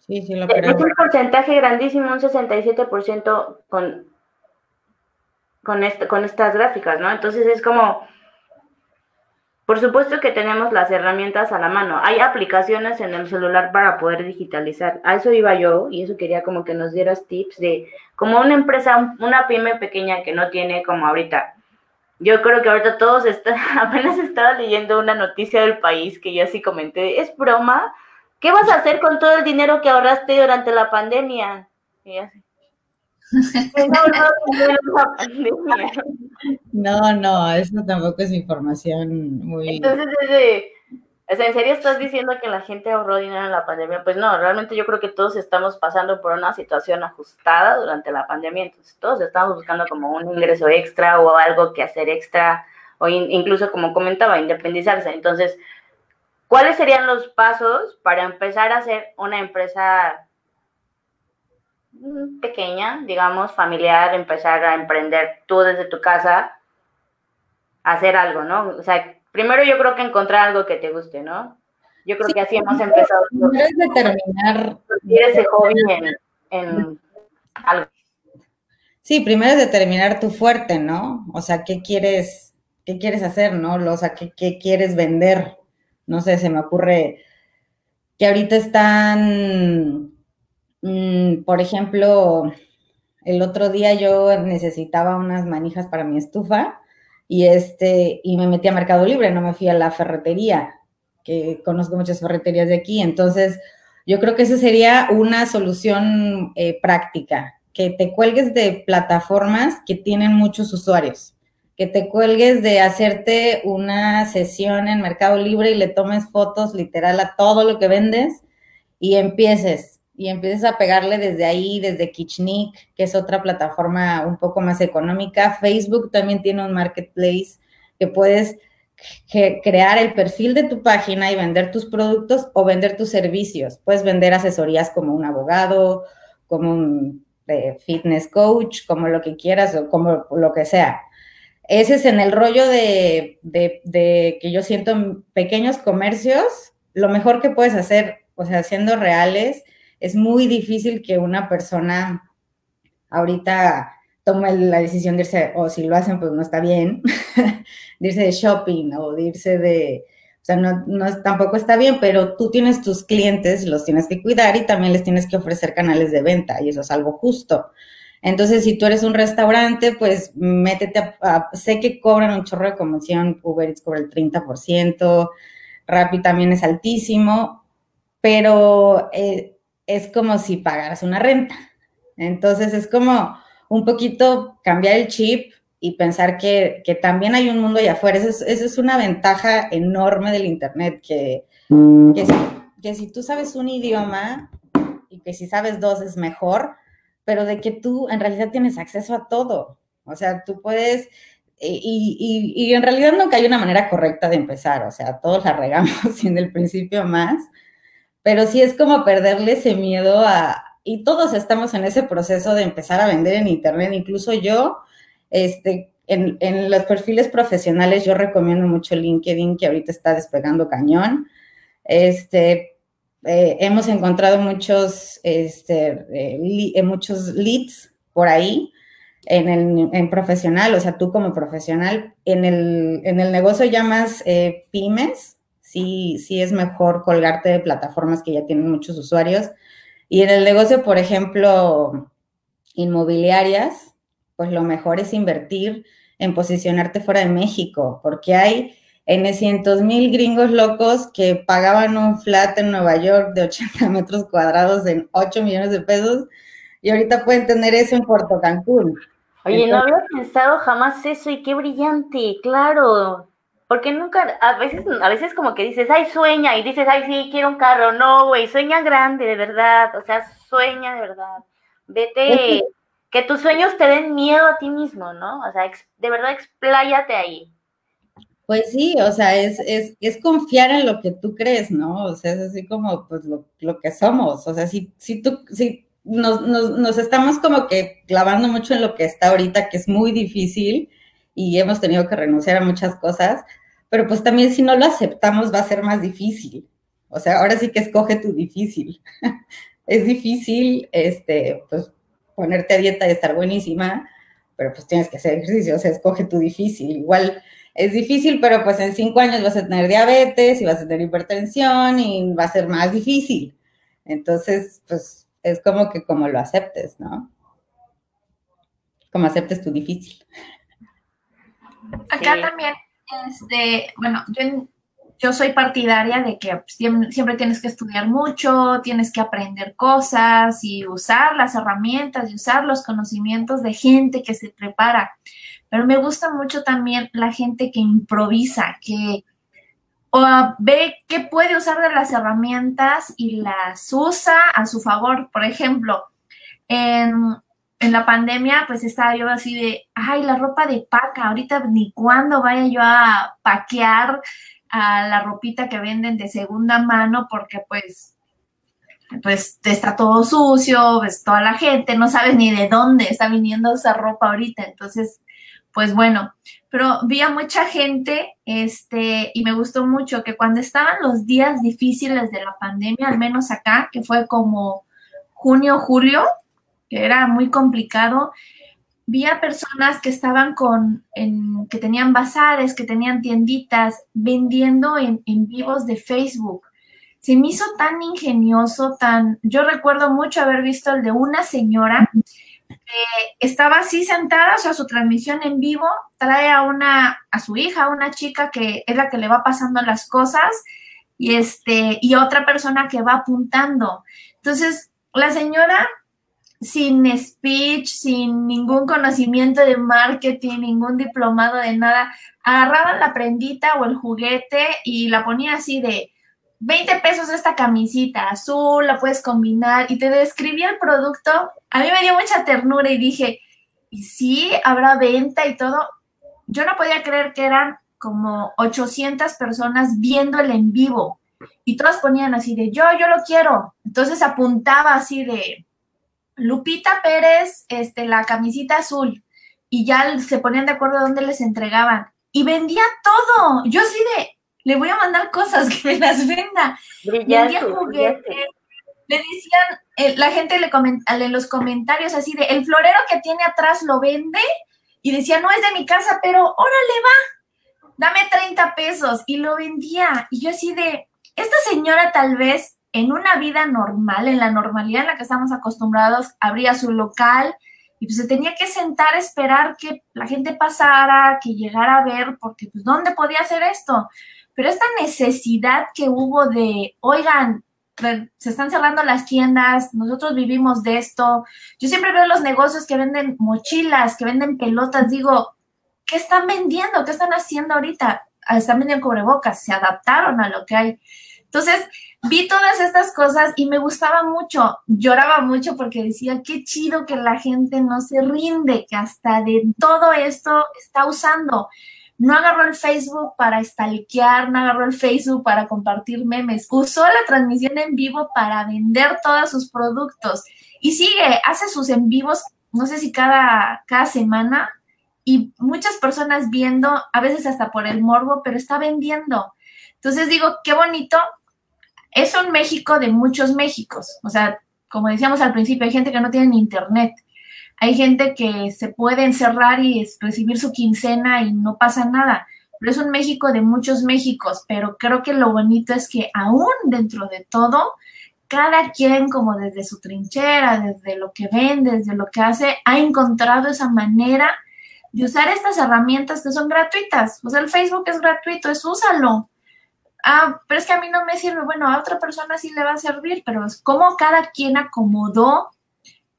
Sí, sí, lo creo. Es un porcentaje grandísimo, un 67% con, con, con estas gráficas, ¿no? Entonces es como, por supuesto que tenemos las herramientas a la mano. Hay aplicaciones en el celular para poder digitalizar. A eso iba yo y eso quería como que nos dieras tips de como una empresa, una pyme pequeña que no tiene como ahorita. Yo creo que ahorita todos están, apenas estaba leyendo una noticia del país que yo así comenté, es broma, ¿Qué vas a hacer con todo el dinero que ahorraste durante la pandemia? Y así. No, no, eso tampoco es información muy. Entonces, desde, ¿en serio estás diciendo que la gente ahorró dinero en la pandemia? Pues no, realmente yo creo que todos estamos pasando por una situación ajustada durante la pandemia, entonces todos estamos buscando como un ingreso extra o algo que hacer extra, o in, incluso como comentaba, independizarse. Entonces, ¿Cuáles serían los pasos para empezar a hacer una empresa pequeña, digamos, familiar, empezar a emprender tú desde tu casa, hacer algo, ¿no? O sea, primero yo creo que encontrar algo que te guste, ¿no? Yo creo sí, que así hemos empezado. Primero es determinar. ese hobby en, en algo. Sí, primero es determinar tu fuerte, ¿no? O sea, ¿qué quieres, qué quieres hacer, no? O sea, ¿qué, qué quieres vender? No sé, se me ocurre que ahorita están, mmm, por ejemplo, el otro día yo necesitaba unas manijas para mi estufa y este y me metí a Mercado Libre, no me fui a la ferretería, que conozco muchas ferreterías de aquí, entonces Yo creo que esa sería una solución eh, práctica, que te cuelgues de plataformas que tienen muchos usuarios, que te cuelgues de hacerte una sesión en Mercado Libre y le tomes fotos literal a todo lo que vendes y empieces, y empieces a pegarle desde ahí, desde Kitchnik, que es otra plataforma un poco más económica. Facebook también tiene un marketplace que puedes crear el perfil de tu página y vender tus productos o vender tus servicios. Puedes vender asesorías como un abogado, como un eh, fitness coach, como lo que quieras o como lo que sea. Ese es en el rollo de, de, que yo siento en pequeños comercios, lo mejor que puedes hacer, o sea, siendo reales, es muy difícil que una persona ahorita tome la decisión de irse, o si lo hacen, pues no está bien, de de shopping o de de, o sea, no, no, tampoco está bien, pero tú tienes tus clientes, los tienes que cuidar y también les tienes que ofrecer canales de venta y eso es algo justo. Entonces, si tú eres un restaurante, pues métete a, sé que cobran un chorro de comisión, Uber Eats cobra el 30%, Rappi también es altísimo, pero eh, es como si pagaras una renta. Entonces, es como, un poquito cambiar el chip y pensar que, también hay un mundo allá afuera. Esa es, una ventaja enorme del Internet, que, que, si, tú sabes un idioma y que si sabes dos es mejor, pero de que tú en realidad tienes acceso a todo. O sea, tú puedes, eh, y, y, en realidad nunca hay una manera correcta de empezar, o sea, todos la regamos en el principio más, pero sí es como perderle ese miedo a, y todos estamos en ese proceso de empezar a vender en Internet, incluso yo, este, en, los perfiles profesionales yo recomiendo mucho LinkedIn, que ahorita está despegando cañón. Este, eh, hemos encontrado muchos, este, eh, eh, muchos leads por ahí en el en profesional, o sea, tú como profesional, en el, en el negocio ya más pymes, sí, sí es mejor colgarte de plataformas que ya tienen muchos usuarios y en el negocio, por ejemplo, inmobiliarias, pues lo mejor es invertir en posicionarte fuera de México, porque hay N cientos mil gringos locos que pagaban un flat en Nueva York de 80 metros cuadrados en 8 millones de pesos y ahorita pueden tener eso en Puerto Cancún. Oye, no había pensado jamás eso y qué brillante, claro. Porque nunca, a veces, a veces como que dices, ay, sueña, y dices, ay, sí, quiero un carro. No, güey, sueña grande, de verdad. O sea, sueña de verdad. Vete, que tus sueños te den miedo a ti mismo, ¿no? O sea, de verdad, expláyate ahí. Pues sí, o sea, es, es, es, confiar en lo que tú crees, ¿no? O sea, es así como, pues, lo, lo que somos. O sea, si, si tú, si nos, nos, nos estamos como que clavando mucho en lo que está ahorita, que es muy difícil, y hemos tenido que renunciar a muchas cosas, pero pues también si no lo aceptamos va a ser más difícil. O sea, ahora sí que escoge tu difícil. es difícil, este, pues ponerte a dieta y estar buenísima, pero pues tienes que hacer ejercicio, o sea, escoge tu difícil. Igual es difícil, pero pues en cinco años vas a tener diabetes y vas a tener hipertensión y va a ser más difícil. Entonces, pues es como que como lo aceptes, ¿no? Como aceptes tu difícil. Acá también, este, bueno, yo, soy partidaria de que siempre tienes que estudiar mucho, tienes que aprender cosas y usar las herramientas y usar los conocimientos de gente que se prepara. Pero me gusta mucho también la gente que improvisa, que ve qué puede usar de las herramientas y las usa a su favor. Por ejemplo, en, en la pandemia, pues estaba yo así de, ay, la ropa de paca, ahorita ni cuándo vaya yo a paquear a la ropita que venden de segunda mano, porque pues, pues está todo sucio, ves toda la gente, no sabes ni de dónde está viniendo esa ropa ahorita, entonces, pues bueno, pero vi a mucha gente, este, y me gustó mucho que cuando estaban los días difíciles de la pandemia, al menos acá, que fue como junio, julio, que era muy complicado, vi a personas que estaban con, que tenían bazares, que tenían tienditas, vendiendo en, en vivos de Facebook. Se me hizo tan ingenioso, tan... Yo recuerdo mucho haber visto el de una señora que estaba así sentada, o sea, su transmisión en vivo, trae a una, a su hija, a una chica que es la que le va pasando las cosas, y este, y otra persona que va apuntando. Entonces, la señora sin speech, sin ningún conocimiento de marketing, ningún diplomado de nada, agarraba la prendita o el juguete y la ponía así de 20 pesos esta camisita azul, la puedes combinar y te describía el producto. A mí me dio mucha ternura y dije, ¿y sí habrá venta y todo? Yo no podía creer que eran como 800 personas viendo el en vivo y todas ponían así de yo, yo lo quiero. Entonces apuntaba así de Lupita Pérez, este, la camisita azul y ya se ponían de acuerdo dónde les entregaban y vendía todo. Yo así de, le voy a mandar cosas que me las venda. vendía juguetes. Le decían, eh, la gente le comenta en los comentarios así de, el florero que tiene atrás lo vende y decía, no es de mi casa, pero órale va, dame 30 pesos y lo vendía. Y yo así de, esta señora tal vez en una vida normal, en la normalidad en la que estamos acostumbrados, abría su local y pues se tenía que sentar a esperar que la gente pasara, que llegara a ver, porque pues ¿dónde podía hacer esto? Pero esta necesidad que hubo de, oigan, se están cerrando las tiendas, nosotros vivimos de esto. Yo siempre veo los negocios que venden mochilas, que venden pelotas, digo, ¿qué están vendiendo? ¿Qué están haciendo ahorita? Ah, están vendiendo cubrebocas, se adaptaron a lo que hay. Entonces, vi todas estas cosas y me gustaba mucho, lloraba mucho porque decía, qué chido que la gente no se rinde, que hasta de todo esto está usando. No agarró el Facebook para stalkear, no agarró el Facebook para compartir memes, usó la transmisión en vivo para vender todos sus productos y sigue, hace sus en vivos, no sé si cada, cada semana, y muchas personas viendo, a veces hasta por el morbo, pero está vendiendo. Entonces digo, qué bonito. Es un México de muchos Méxicos. O sea, como decíamos al principio, hay gente que no tiene internet. Hay gente que se puede encerrar y recibir su quincena y no pasa nada. Pero es un México de muchos Méxicos. Pero creo que lo bonito es que aún dentro de todo, cada quien como desde su trinchera, desde lo que vende, desde lo que hace, ha encontrado esa manera de usar estas herramientas que son gratuitas. O sea, el Facebook es gratuito, es úsalo ah, pero es que a mí no me sirve, bueno, a otra persona sí le va a servir, pero es como cada quien acomodó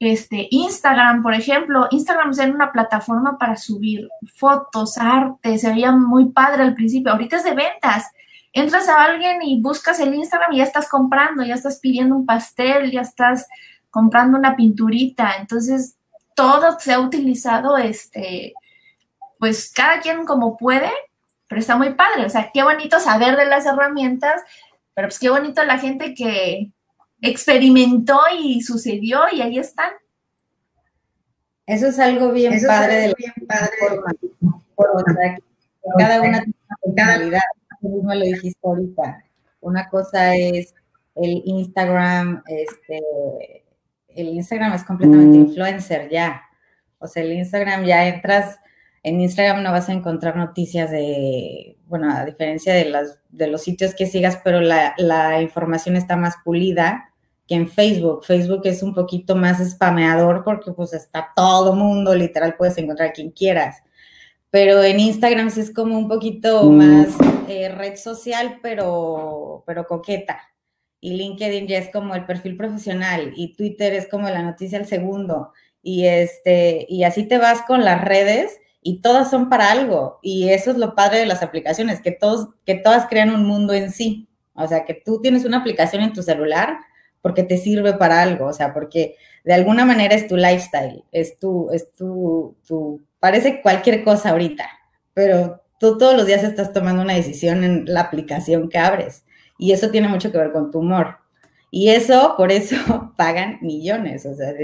este, Instagram, por ejemplo, Instagram es una plataforma para subir fotos, arte, se veía muy padre al principio, ahorita es de ventas. Entras a alguien y buscas el Instagram y ya estás comprando, ya estás pidiendo un pastel, ya estás comprando una pinturita. Entonces, todo se ha utilizado, este, pues cada quien como puede, pero está muy padre, o sea, qué bonito saber de las herramientas, pero pues qué bonito la gente que experimentó y sucedió y ahí están. Eso es algo bien padre de bien padre cada una tiene una personalidad, tú lo dijiste ahorita. Una cosa es el Instagram, este, el Instagram es completamente mm. influencer ya. O sea, el Instagram ya entras en Instagram no vas a encontrar noticias de, bueno, a diferencia de, las, de los sitios que sigas, pero la, la información está más pulida que en Facebook. Facebook es un poquito más spameador porque pues está todo mundo, literal puedes encontrar a quien quieras. Pero en Instagram sí es como un poquito mm. más eh, red social, pero, pero coqueta. Y LinkedIn ya es como el perfil profesional y Twitter es como la noticia al segundo. Y, este, y así te vas con las redes y todas son para algo. Y eso es lo padre de las aplicaciones, que, todos, que todas crean un mundo en sí. O sea, que tú tienes una aplicación en tu celular porque te sirve para algo, o sea, porque de alguna manera es tu lifestyle, es tu, es tu, tu, parece cualquier cosa ahorita, pero tú todos los días estás tomando una decisión en la aplicación que abres y eso tiene mucho que ver con tu humor. Y eso, por eso pagan millones, o sea,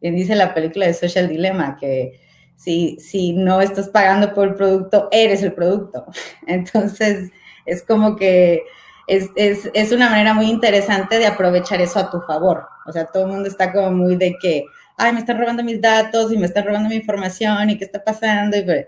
dice la película de Social Dilemma que si, si no estás pagando por el producto, eres el producto. Entonces, es como que es, es, es, una manera muy interesante de aprovechar eso a tu favor. O sea, todo el mundo está como muy de que, ay, me están robando mis datos y me están robando mi información y qué está pasando. Y pues,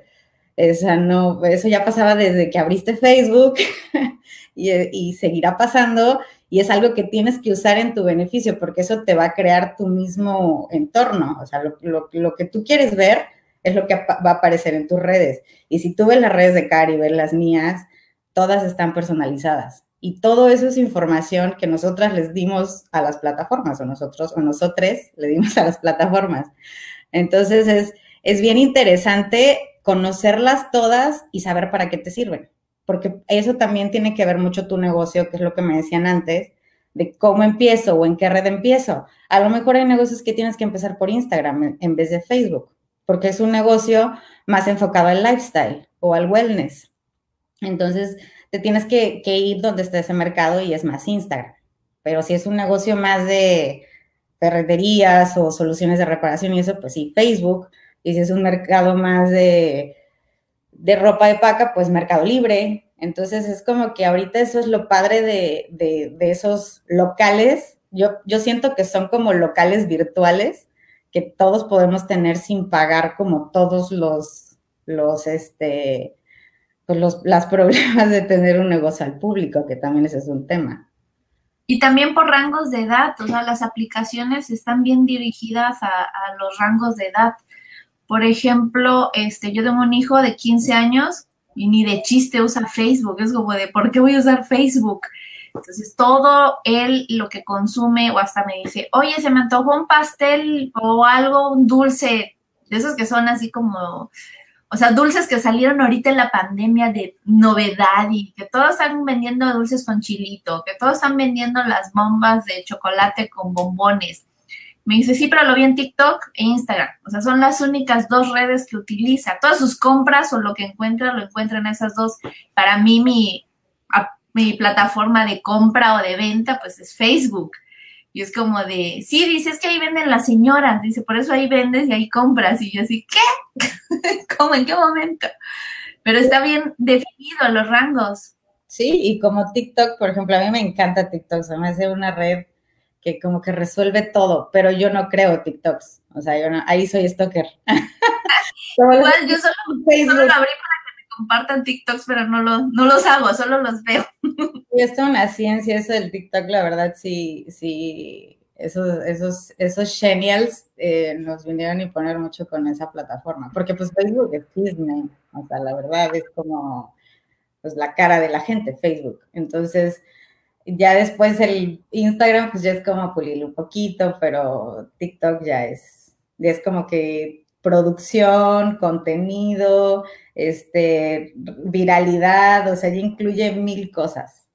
esa no, eso ya pasaba desde que abriste Facebook y, y, seguirá pasando y es algo que tienes que usar en tu beneficio porque eso te va a crear tu mismo entorno. O sea, lo, lo, lo que tú quieres ver es lo que va a aparecer en tus redes. Y si tú ves las redes de Cari, ves las mías, todas están personalizadas. Y todo eso es información que nosotras les dimos a las plataformas, o nosotros, o nosotros le dimos a las plataformas. Entonces es, es bien interesante conocerlas todas y saber para qué te sirven, porque eso también tiene que ver mucho tu negocio, que es lo que me decían antes, de cómo empiezo o en qué red empiezo. A lo mejor hay negocios que tienes que empezar por Instagram en vez de Facebook, porque es un negocio más enfocado al lifestyle o al wellness. Entonces, te tienes que, ir donde esté ese mercado y es más Instagram. Pero si es un negocio más de ferreterías o soluciones de reparación y eso, pues sí, Facebook. Y si es un mercado más de, de ropa de paca, pues Mercado Libre. Entonces es como que ahorita eso es lo padre de, esos locales. Yo, yo siento que son como locales virtuales que todos podemos tener sin pagar como todos los, los, este, pues los las problemas de tener un negocio al público, que también ese es un tema. Y también por rangos de edad, o sea, las aplicaciones están bien dirigidas a, a los rangos de edad. Por ejemplo, este, yo tengo un hijo de 15 años y ni de chiste usa Facebook. Es como de, ¿por qué voy a usar Facebook? Entonces, todo él lo que consume, o hasta me dice, oye, se me antojó un pastel o algo, un dulce, de esos que son así como, o sea, dulces que salieron ahorita en la pandemia de novedad y que todos están vendiendo dulces con chilito, que todos están vendiendo las bombas de chocolate con bombones. Me dice, sí, pero lo vi en TikTok e Instagram. O sea, son las únicas dos redes que utiliza. Todas sus compras o lo que encuentra, lo encuentra en esas dos. Para mí, mi, mi plataforma de compra o de venta, pues es Facebook. Y es como de, sí, dices que ahí venden las señoras. Dice, por eso ahí vendes y ahí compras. Y yo así, ¿qué? ¿Cómo? ¿En qué momento? Pero está bien definido los rangos. Sí, y como TikTok, por ejemplo, a mí me encanta TikTok. Se me hace una red que como que resuelve todo, pero yo no creo TikToks. O sea, yo no, ahí soy stalker. Igual yo solo, solo, lo abrí para compartan TikToks, pero no, lo, no los hago, solo los veo. y es una ciencia, eso del TikTok, la verdad, sí, sí, esos, esos, esos genials eh, nos vinieron a imponer mucho con esa plataforma, porque pues Facebook es Disney, o sea, la verdad es como pues la cara de la gente, Facebook. Entonces, ya después el Instagram, pues ya es como pulirlo un poquito, pero TikTok ya es, ya es como que producción, contenido, este, viralidad, o sea, ya incluye mil cosas.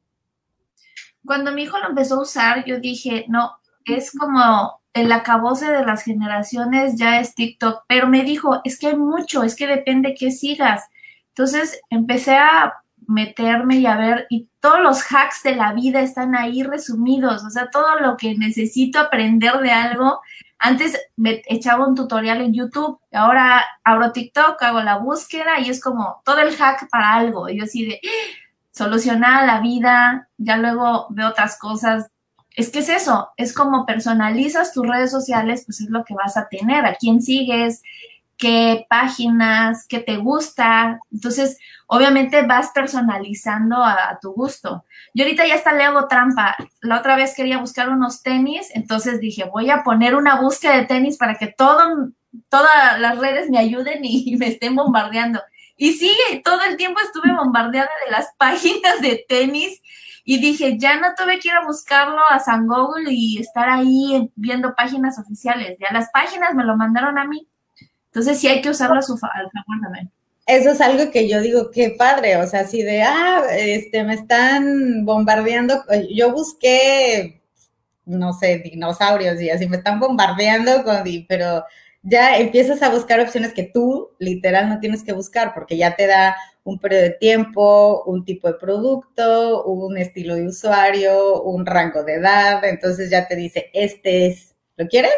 Cuando mi hijo lo empezó a usar, yo dije, no, es como el acabose de las generaciones, ya es TikTok, pero me dijo, es que hay mucho, es que depende qué sigas. Entonces empecé a meterme y a ver, y todos los hacks de la vida están ahí resumidos, o sea, todo lo que necesito aprender de algo. Antes me echaba un tutorial en YouTube, ahora abro TikTok, hago la búsqueda y es como todo el hack para algo. Y yo así de solucionar la vida, ya luego veo otras cosas. Es que es eso, es como personalizas tus redes sociales, pues es lo que vas a tener, a quién sigues, qué páginas, qué te gusta. Entonces, obviamente vas personalizando a, tu gusto. Yo ahorita ya hasta le hago trampa. La otra vez quería buscar unos tenis, entonces dije, voy a poner una búsqueda de tenis para que todo, todas las redes me ayuden y, me estén bombardeando. Y sí, todo el tiempo estuve bombardeada de las páginas de tenis y dije, ya no tuve que ir a buscarlo a San Google y estar ahí viendo páginas oficiales. Ya las páginas me lo mandaron a mí. Entonces sí hay que usarlo a su favor también. Eso es algo que yo digo, qué padre, o sea, así de, ah, este, me están bombardeando, yo busqué, no sé, dinosaurios y así, me están bombardeando con, pero ya empiezas a buscar opciones que tú literal no tienes que buscar porque ya te da un periodo de tiempo, un tipo de producto, un estilo de usuario, un rango de edad, entonces ya te dice, este es, ¿lo quieres?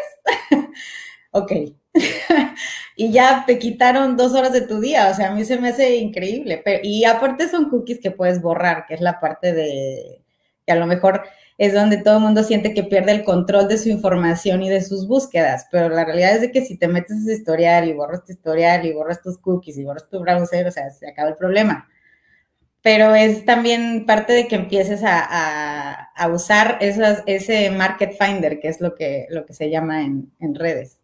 ok, y ya te quitaron dos horas de tu día, o sea, a mí se me hace increíble. y aparte son cookies que puedes borrar, que es la parte de que a lo mejor es donde todo el mundo siente que pierde el control de su información y de sus búsquedas, pero la realidad es de que si te metes ese historial y borras tu historial y borras tus cookies y borras tu browser, o sea, se acaba el problema. Pero es también parte de que empieces a, usar esas, ese market finder, que es lo que, lo que se llama en redes.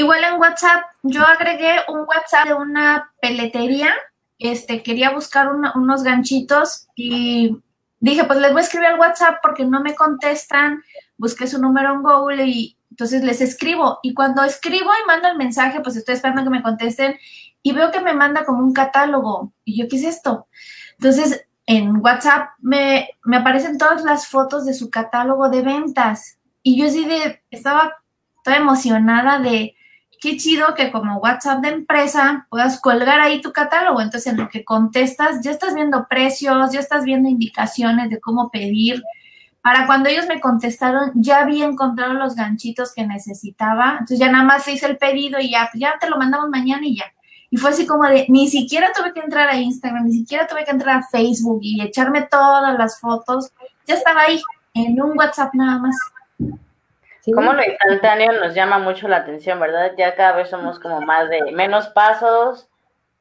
Igual en WhatsApp, yo agregué un WhatsApp de una peletería este, quería buscar unos ganchitos y dije, pues les voy a escribir al WhatsApp porque no me contestan, busqué su número en Google y entonces les escribo. Y cuando escribo y mando el mensaje, pues estoy esperando que me contesten y veo que me manda como un catálogo. Y yo, ¿qué es esto? Entonces, en WhatsApp me, me aparecen todas las fotos de su catálogo de ventas. Y yo así de, estaba toda emocionada de, qué chido que como WhatsApp de empresa puedas colgar ahí tu catálogo. Entonces, en lo que contestas, ya estás viendo precios, ya estás viendo indicaciones de cómo pedir. Para cuando ellos me contestaron, ya había encontrado los ganchitos que necesitaba. Entonces, ya nada más hice el pedido y ya, ya te lo mandamos mañana y ya. Y fue así como de, ni siquiera tuve que entrar a Instagram, ni siquiera tuve que entrar a Facebook y echarme todas las fotos. Ya estaba ahí, en un WhatsApp nada más. Como lo instantáneo nos llama mucho la atención, ¿verdad? Ya cada vez somos como más de menos pasos,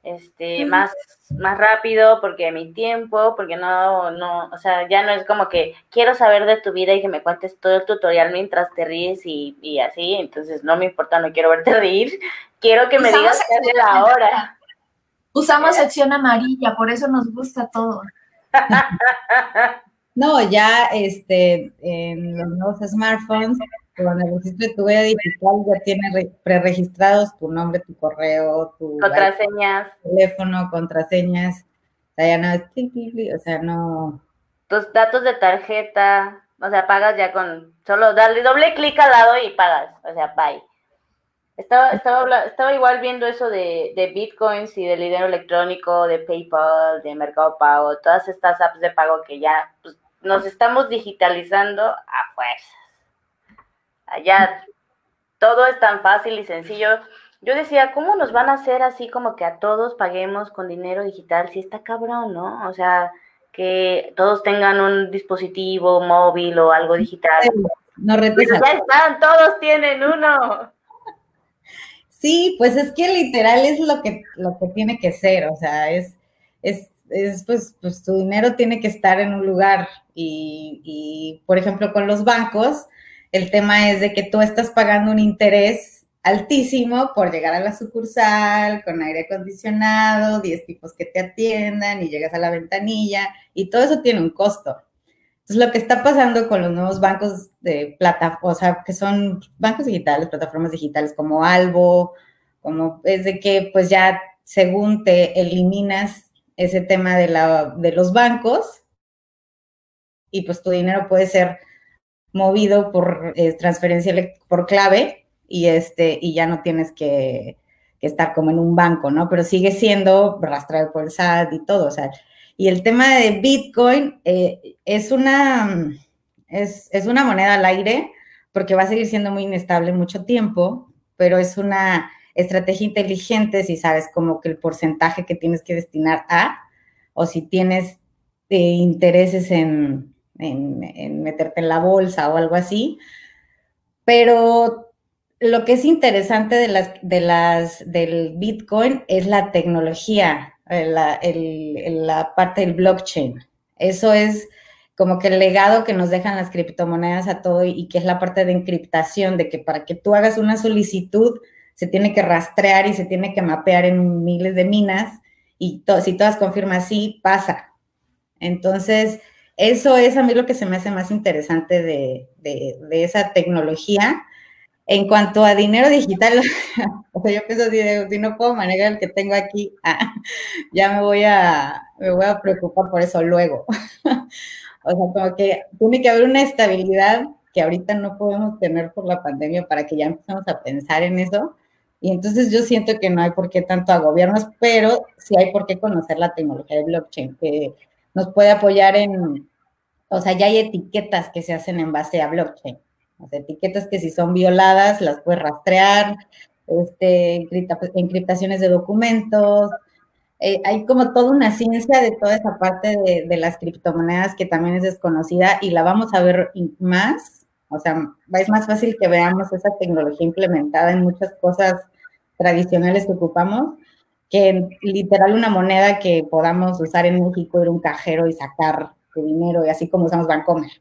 este, más, más rápido, porque mi tiempo, porque no, no, o sea, ya no es como que quiero saber de tu vida y que me cuentes todo el tutorial mientras te ríes y, y así, entonces no me importa, no quiero verte reír, quiero que me digas qué la hora. Usamos sección amarilla, por eso nos gusta todo. no, ya este, en los nuevos smartphones con el registro de tu huella digital ya tiene preregistrados tu nombre, tu correo, tu contraseñas, teléfono, contraseñas. O sea, ya no es, o sea, no. Tus datos de tarjeta, o sea, pagas ya con, solo darle doble clic al lado y pagas, o sea, bye. Estaba, estaba, estaba igual viendo eso de, de bitcoins y de dinero electrónico, de PayPal, de Mercado Pago, todas estas apps de pago que ya pues, nos estamos digitalizando a fuerza. Allá todo es tan fácil y sencillo. Yo decía, ¿cómo nos van a hacer así como que a todos paguemos con dinero digital? Si está cabrón, ¿no? O sea, que todos tengan un dispositivo móvil o algo digital. No ya están, todos tienen uno. Sí, pues es que literal es lo que, lo que tiene que ser, o sea, es, es, es pues, pues tu dinero tiene que estar en un lugar y, y, por ejemplo, con los bancos, el tema es de que tú estás pagando un interés altísimo por llegar a la sucursal con aire acondicionado, 10 tipos que te atiendan y llegas a la ventanilla y todo eso tiene un costo. Entonces, lo que está pasando con los nuevos bancos de plata, o sea, que son bancos digitales, plataformas digitales como Albo, como es de que pues ya según te eliminas ese tema de, la, de los bancos y pues tu dinero puede ser movido por eh, transferencia por clave y, este, y ya no tienes que, estar como en un banco, ¿no? Pero sigue siendo rastreado por el SAT y todo, o sea, y el tema de Bitcoin eh, es, una, es, es, una moneda al aire porque va a seguir siendo muy inestable mucho tiempo, pero es una estrategia inteligente si sabes como que el porcentaje que tienes que destinar a, o si tienes eh, intereses en, en, meterte en la bolsa o algo así. Pero lo que es interesante de las, de las, del Bitcoin es la tecnología, eh, la, la parte del blockchain. Eso es como que el legado que nos dejan las criptomonedas a todo y, que es la parte de encriptación, de que para que tú hagas una solicitud se tiene que rastrear y se tiene que mapear en miles de minas y si todas confirman sí, pasa. Entonces, eso es a mí lo que se me hace más interesante de, esa tecnología. En cuanto a dinero digital, o sea, yo pienso así, si no puedo manejar el que tengo aquí, ah, ya me voy a, me voy a preocupar por eso luego. o sea, como que tiene que haber una estabilidad que ahorita no podemos tener por la pandemia para que ya empecemos a pensar en eso. Y entonces yo siento que no hay por qué tanto a gobiernos, pero sí hay por qué conocer la tecnología de blockchain, que nos puede apoyar en, o sea, ya hay etiquetas que se hacen en base a blockchain. Sea, etiquetas que si son violadas las puedes rastrear, este, encriptaciones de documentos. Eh, hay como toda una ciencia de toda esa parte de, las criptomonedas que también es desconocida y la vamos a ver más. O sea, es más fácil que veamos esa tecnología implementada en muchas cosas tradicionales que ocupamos que literal una moneda que podamos usar en México, ir a un cajero y sacar dinero y así como usamos Bancomer.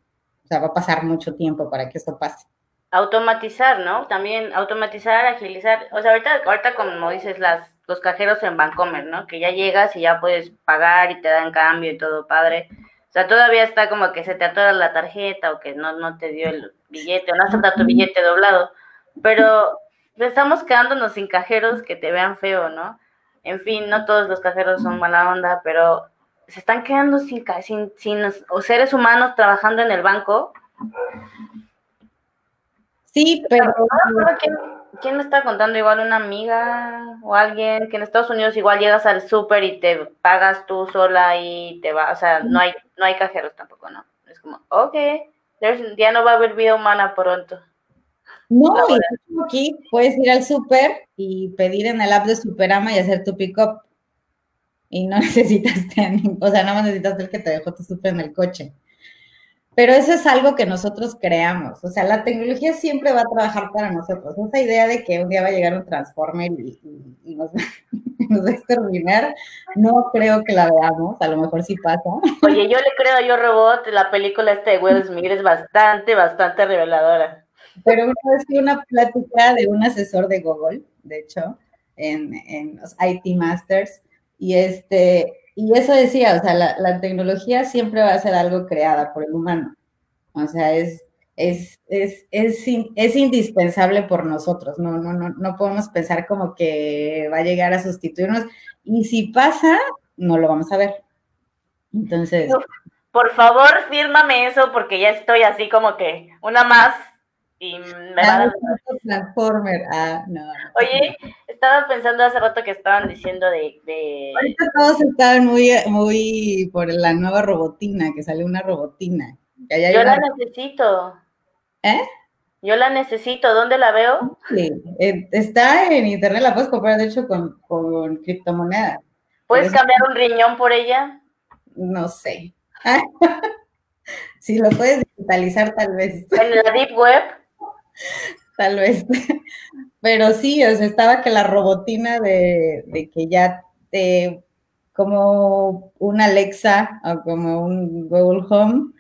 O sea, va a pasar mucho tiempo para que eso pase. automatizar, ¿no? También automatizar, agilizar. O sea, ahorita, ahorita como dices, las, los cajeros en Bancomer, ¿no? Que ya llegas y ya puedes pagar y te dan cambio y todo padre. O sea, todavía está como que se te atora la tarjeta o que no, no te dio el billete o no acepta tu billete doblado. Pero estamos quedándonos sin cajeros que te vean feo, ¿no? En fin, no todos los cajeros son mala onda, pero se están quedando sin, sin, sin o seres humanos trabajando en el banco. Sí, pero... ¿quién, me está contando? Igual una amiga o alguien que en Estados Unidos igual llegas al súper y te pagas tú sola y te va, o sea, no hay, no hay cajeros tampoco, ¿no? Es como, ok, ya no va a haber vida humana pronto. No, y aquí puedes ir al súper y pedir en el app de Superama y hacer tu pick-up. Y no necesitas, o sea, no necesitas el que te dejó tu súper en el coche. Pero eso es algo que nosotros creamos. O sea, la tecnología siempre va a trabajar para nosotros. Esa idea de que un día va a llegar un Transformer y, nos, va a exterminar, no creo que la veamos. A lo mejor sí pasa. Oye, yo le creo a Yo Robot, la película esta de Will Smith es bastante, bastante reveladora. Pero una vez que una plática de un asesor de Google, de hecho, en, en los IT Masters, y este, y eso decía, o sea, la, tecnología siempre va a ser algo creada por el humano. O sea, es, es, es, es, indispensable por nosotros. No, no, no, no podemos pensar como que va a llegar a sustituirnos. Y si pasa, no lo vamos a ver. Entonces. Por favor, fírmame eso porque ya estoy así como que una más y me va a dar... Transformer. Ah, no, Oye, estaba pensando hace rato que estaban diciendo de, de... Ahorita todos estaban muy, muy por la nueva robotina, que salió una robotina. Yo la necesito. ¿Eh? Yo la necesito. ¿Dónde la veo? Sí, eh, está en internet, la puedes comprar de hecho con, con criptomonedas. ¿Puedes cambiar un riñón por ella? No sé. si lo puedes digitalizar tal vez. En la Deep Web. Tal vez. Pero sí, o sea, estaba que la robotina de, que ya te, como un Alexa o como un Google Home,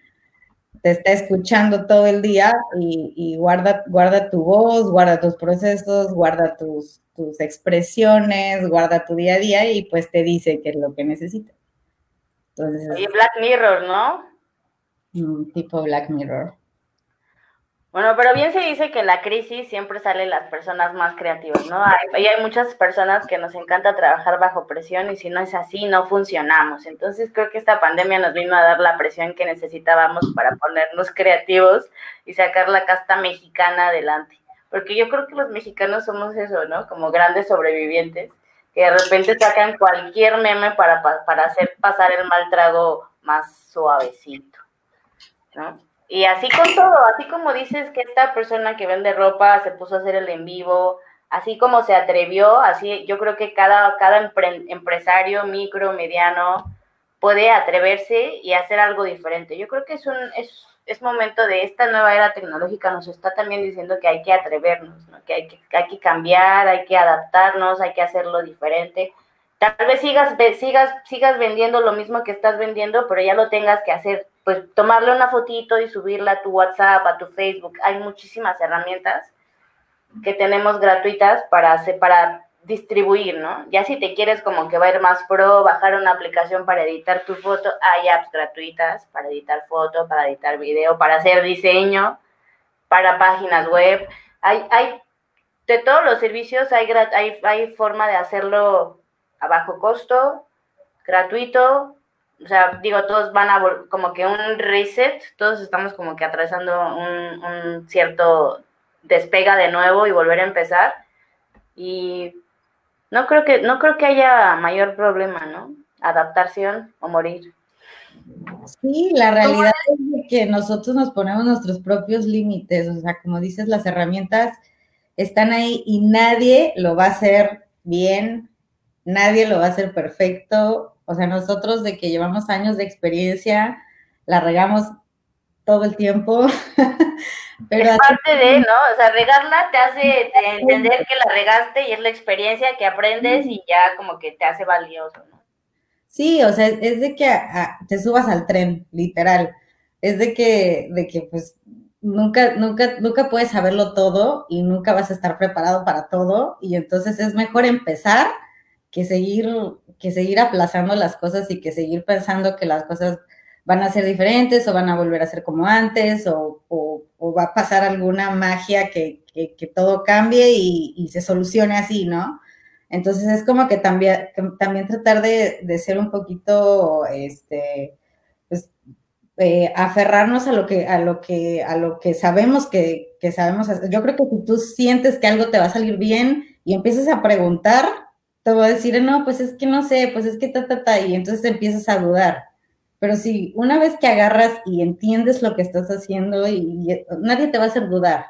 te está escuchando todo el día y, guarda, guarda tu voz, guarda tus procesos, guarda tus, tus expresiones, guarda tu día a día y pues te dice qué es lo que necesitas. y Black Mirror, ¿no? Un tipo Black Mirror. Bueno, pero bien se dice que en la crisis siempre salen las personas más creativas, ¿no? Hay, hay muchas personas que nos encanta trabajar bajo presión y si no es así, no funcionamos. Entonces creo que esta pandemia nos vino a dar la presión que necesitábamos para ponernos creativos y sacar la casta mexicana adelante. Porque yo creo que los mexicanos somos eso, ¿no? Como grandes sobrevivientes, que de repente sacan cualquier meme para, para hacer pasar el mal trago más suavecito, ¿no? Y así con todo, así como dices que esta persona que vende ropa se puso a hacer el en vivo, así como se atrevió, así yo creo que cada, cada empresario, micro, mediano, puede atreverse y hacer algo diferente. Yo creo que es un es, es momento de esta nueva era tecnológica, nos está también diciendo que hay que atrevernos, que, hay que hay que cambiar, hay que adaptarnos, hay que hacerlo diferente. Tal vez sigas, sigas, sigas vendiendo lo mismo que estás vendiendo, pero ya lo tengas que hacer pues tomarle una fotito y subirla a tu WhatsApp, a tu Facebook. Hay muchísimas herramientas que tenemos gratuitas para, hacer, para distribuir, ¿no? Ya si te quieres como que va a ir más pro, bajar una aplicación para editar tu foto, hay apps gratuitas para editar foto, para editar video, para hacer diseño, para páginas web. Hay, hay de todos los servicios hay, hay, hay forma de hacerlo a bajo costo, gratuito, o sea, digo, todos van a como que un reset, todos estamos como que atravesando un, cierto despega de nuevo y volver a empezar. Y no creo que, no creo que haya mayor problema, ¿no? Adaptación o morir. Sí, la realidad es que nosotros nos ponemos nuestros propios límites, o sea, como dices, las herramientas están ahí y nadie lo va a hacer bien, nadie lo va a hacer perfecto, o sea, nosotros de que llevamos años de experiencia, la regamos todo el tiempo. Pero es parte de, ¿no? O sea, regarla te hace entender que la regaste y es la experiencia que aprendes y ya como que te hace valioso, ¿no? Sí, o sea, es de que te subas al tren, literal. Es de que, de que pues nunca, nunca, nunca puedes saberlo todo y nunca vas a estar preparado para todo. Y entonces es mejor empezar que seguir, que seguir aplazando las cosas y que seguir pensando que las cosas van a ser diferentes o van a volver a ser como antes o, va a pasar alguna magia que, todo cambie y, se solucione así, ¿no? Entonces es como que también, también tratar de, de ser un poquito, este, eh, aferrarnos a lo que, a lo que, a lo que sabemos que, que sabemos. Yo creo que si tú sientes que algo te va a salir bien y empiezas a preguntar, te voy a decir, no, pues es que no sé, pues es que ta, ta, ta, y entonces te empiezas a dudar. Pero si una vez que agarras y entiendes lo que estás haciendo, y, nadie te va a hacer dudar.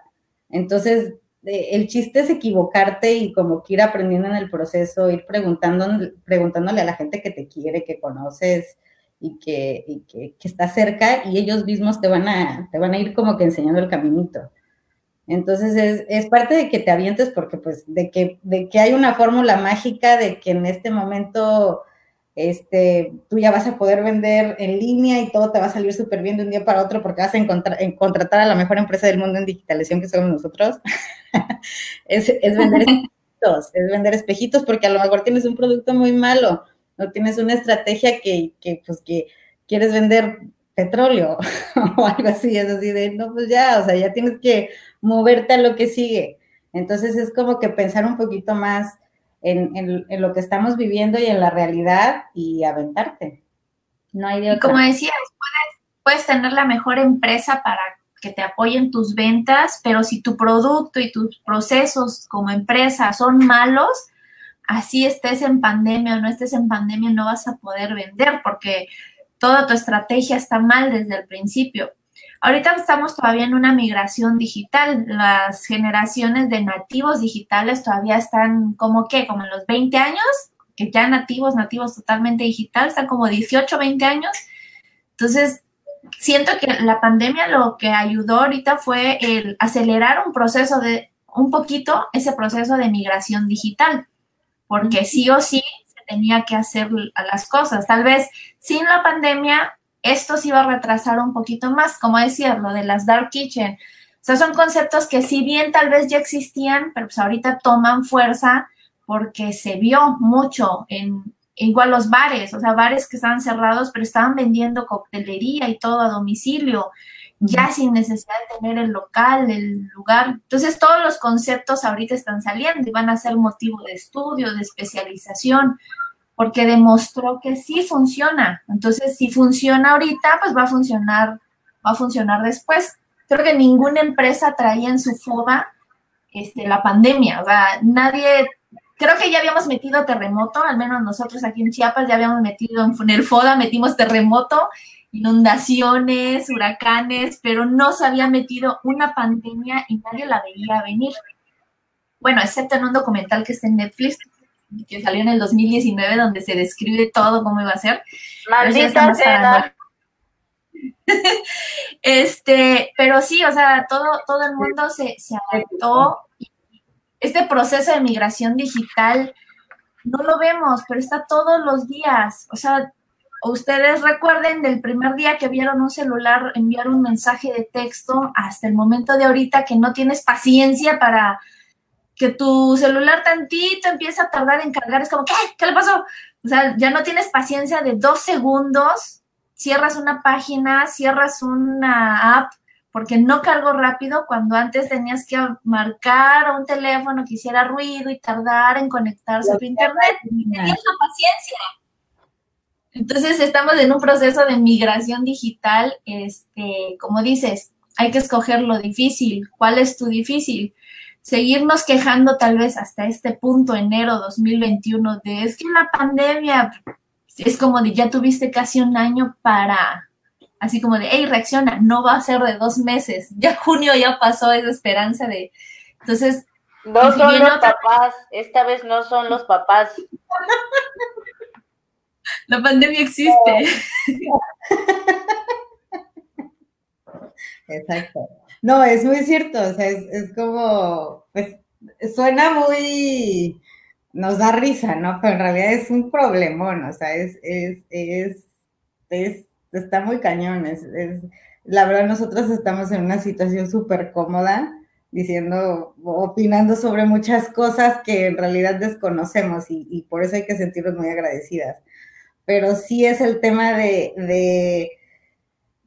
Entonces, el chiste es equivocarte y como que ir aprendiendo en el proceso, ir preguntando, preguntándole a la gente que te quiere, que conoces, y que, y que, está cerca y ellos mismos te van, a, te van a ir como que enseñando el caminito. Entonces es, es, parte de que te avientes porque pues de que, de que hay una fórmula mágica de que en este momento este, tú ya vas a poder vender en línea y todo te va a salir súper bien de un día para otro porque vas a en contratar a la mejor empresa del mundo en digitalización que somos nosotros. es, es vender espejitos, es vender espejitos porque a lo mejor tienes un producto muy malo no tienes una estrategia que, que pues que quieres vender petróleo o algo así, es así de, no, pues ya, o sea, ya tienes que moverte a lo que sigue. Entonces es como que pensar un poquito más en, en, lo que estamos viviendo y en la realidad y aventarte. No hay de Como decías, puedes, puedes tener la mejor empresa para que te apoyen tus ventas, pero si tu producto y tus procesos como empresa son malos, así estés en pandemia o no estés en pandemia, no vas a poder vender porque toda tu estrategia está mal desde el principio. Ahorita estamos todavía en una migración digital. Las generaciones de nativos digitales todavía están como que, como en los 20 años, que ya nativos, nativos totalmente digital, están como 18, 20 años. Entonces, siento que la pandemia lo que ayudó ahorita fue el acelerar un proceso de, un poquito ese proceso de migración digital porque sí o sí tenía que hacer las cosas. Tal vez sin la pandemia esto se iba a retrasar un poquito más, como decía, lo de las dark kitchen. O sea, son conceptos que si bien tal vez ya existían, pero pues ahorita toman fuerza porque se vio mucho en igual los bares, o sea, bares que estaban cerrados, pero estaban vendiendo coctelería y todo a domicilio ya sin necesidad de tener el local, el lugar. Entonces todos los conceptos ahorita están saliendo y van a ser motivo de estudio, de especialización, porque demostró que sí funciona. Entonces, si funciona ahorita, pues va a funcionar, va a funcionar después. Creo que ninguna empresa traía en su foda este, la pandemia. O sea, nadie, creo que ya habíamos metido terremoto, al menos nosotros aquí en Chiapas ya habíamos metido en el FODA, metimos terremoto inundaciones, huracanes, pero no se había metido una pandemia y nadie la veía venir. Bueno, excepto en un documental que está en Netflix, que salió en el 2019, donde se describe todo cómo iba a ser. Maldita sea. este, pero sí, o sea, todo, todo el mundo se, se adaptó. Este proceso de migración digital no lo vemos, pero está todos los días. O sea, ustedes recuerden del primer día que vieron un celular enviar un mensaje de texto hasta el momento de ahorita que no tienes paciencia para que tu celular tantito empieza a tardar en cargar. Es como, ¿qué? ¿Qué le pasó? O sea, ya no tienes paciencia de dos segundos, cierras una página, cierras una app porque no cargo rápido cuando antes tenías que marcar a un teléfono que hiciera ruido y tardar en conectarse a tu internet. Tenías la paciencia. Entonces estamos en un proceso de migración digital, este, como dices, hay que escoger lo difícil. ¿Cuál es tu difícil? Seguirnos quejando tal vez hasta este punto, enero 2021, de es que la pandemia es como de ya tuviste casi un año para, así como de, hey, reacciona, no va a ser de dos meses. Ya junio ya pasó esa esperanza de, entonces... No son los papás, esta vez no son los papás. La pandemia existe. Exacto. No, es muy cierto, o sea, es, como, pues, suena muy, nos da risa, ¿no? Pero en realidad es un problemón, o sea, es, es, es, es está muy cañón, es, la verdad nosotros estamos en una situación súper cómoda, diciendo, opinando sobre muchas cosas que en realidad desconocemos y, por eso hay que sentirnos muy agradecidas. Pero sí es el tema de, de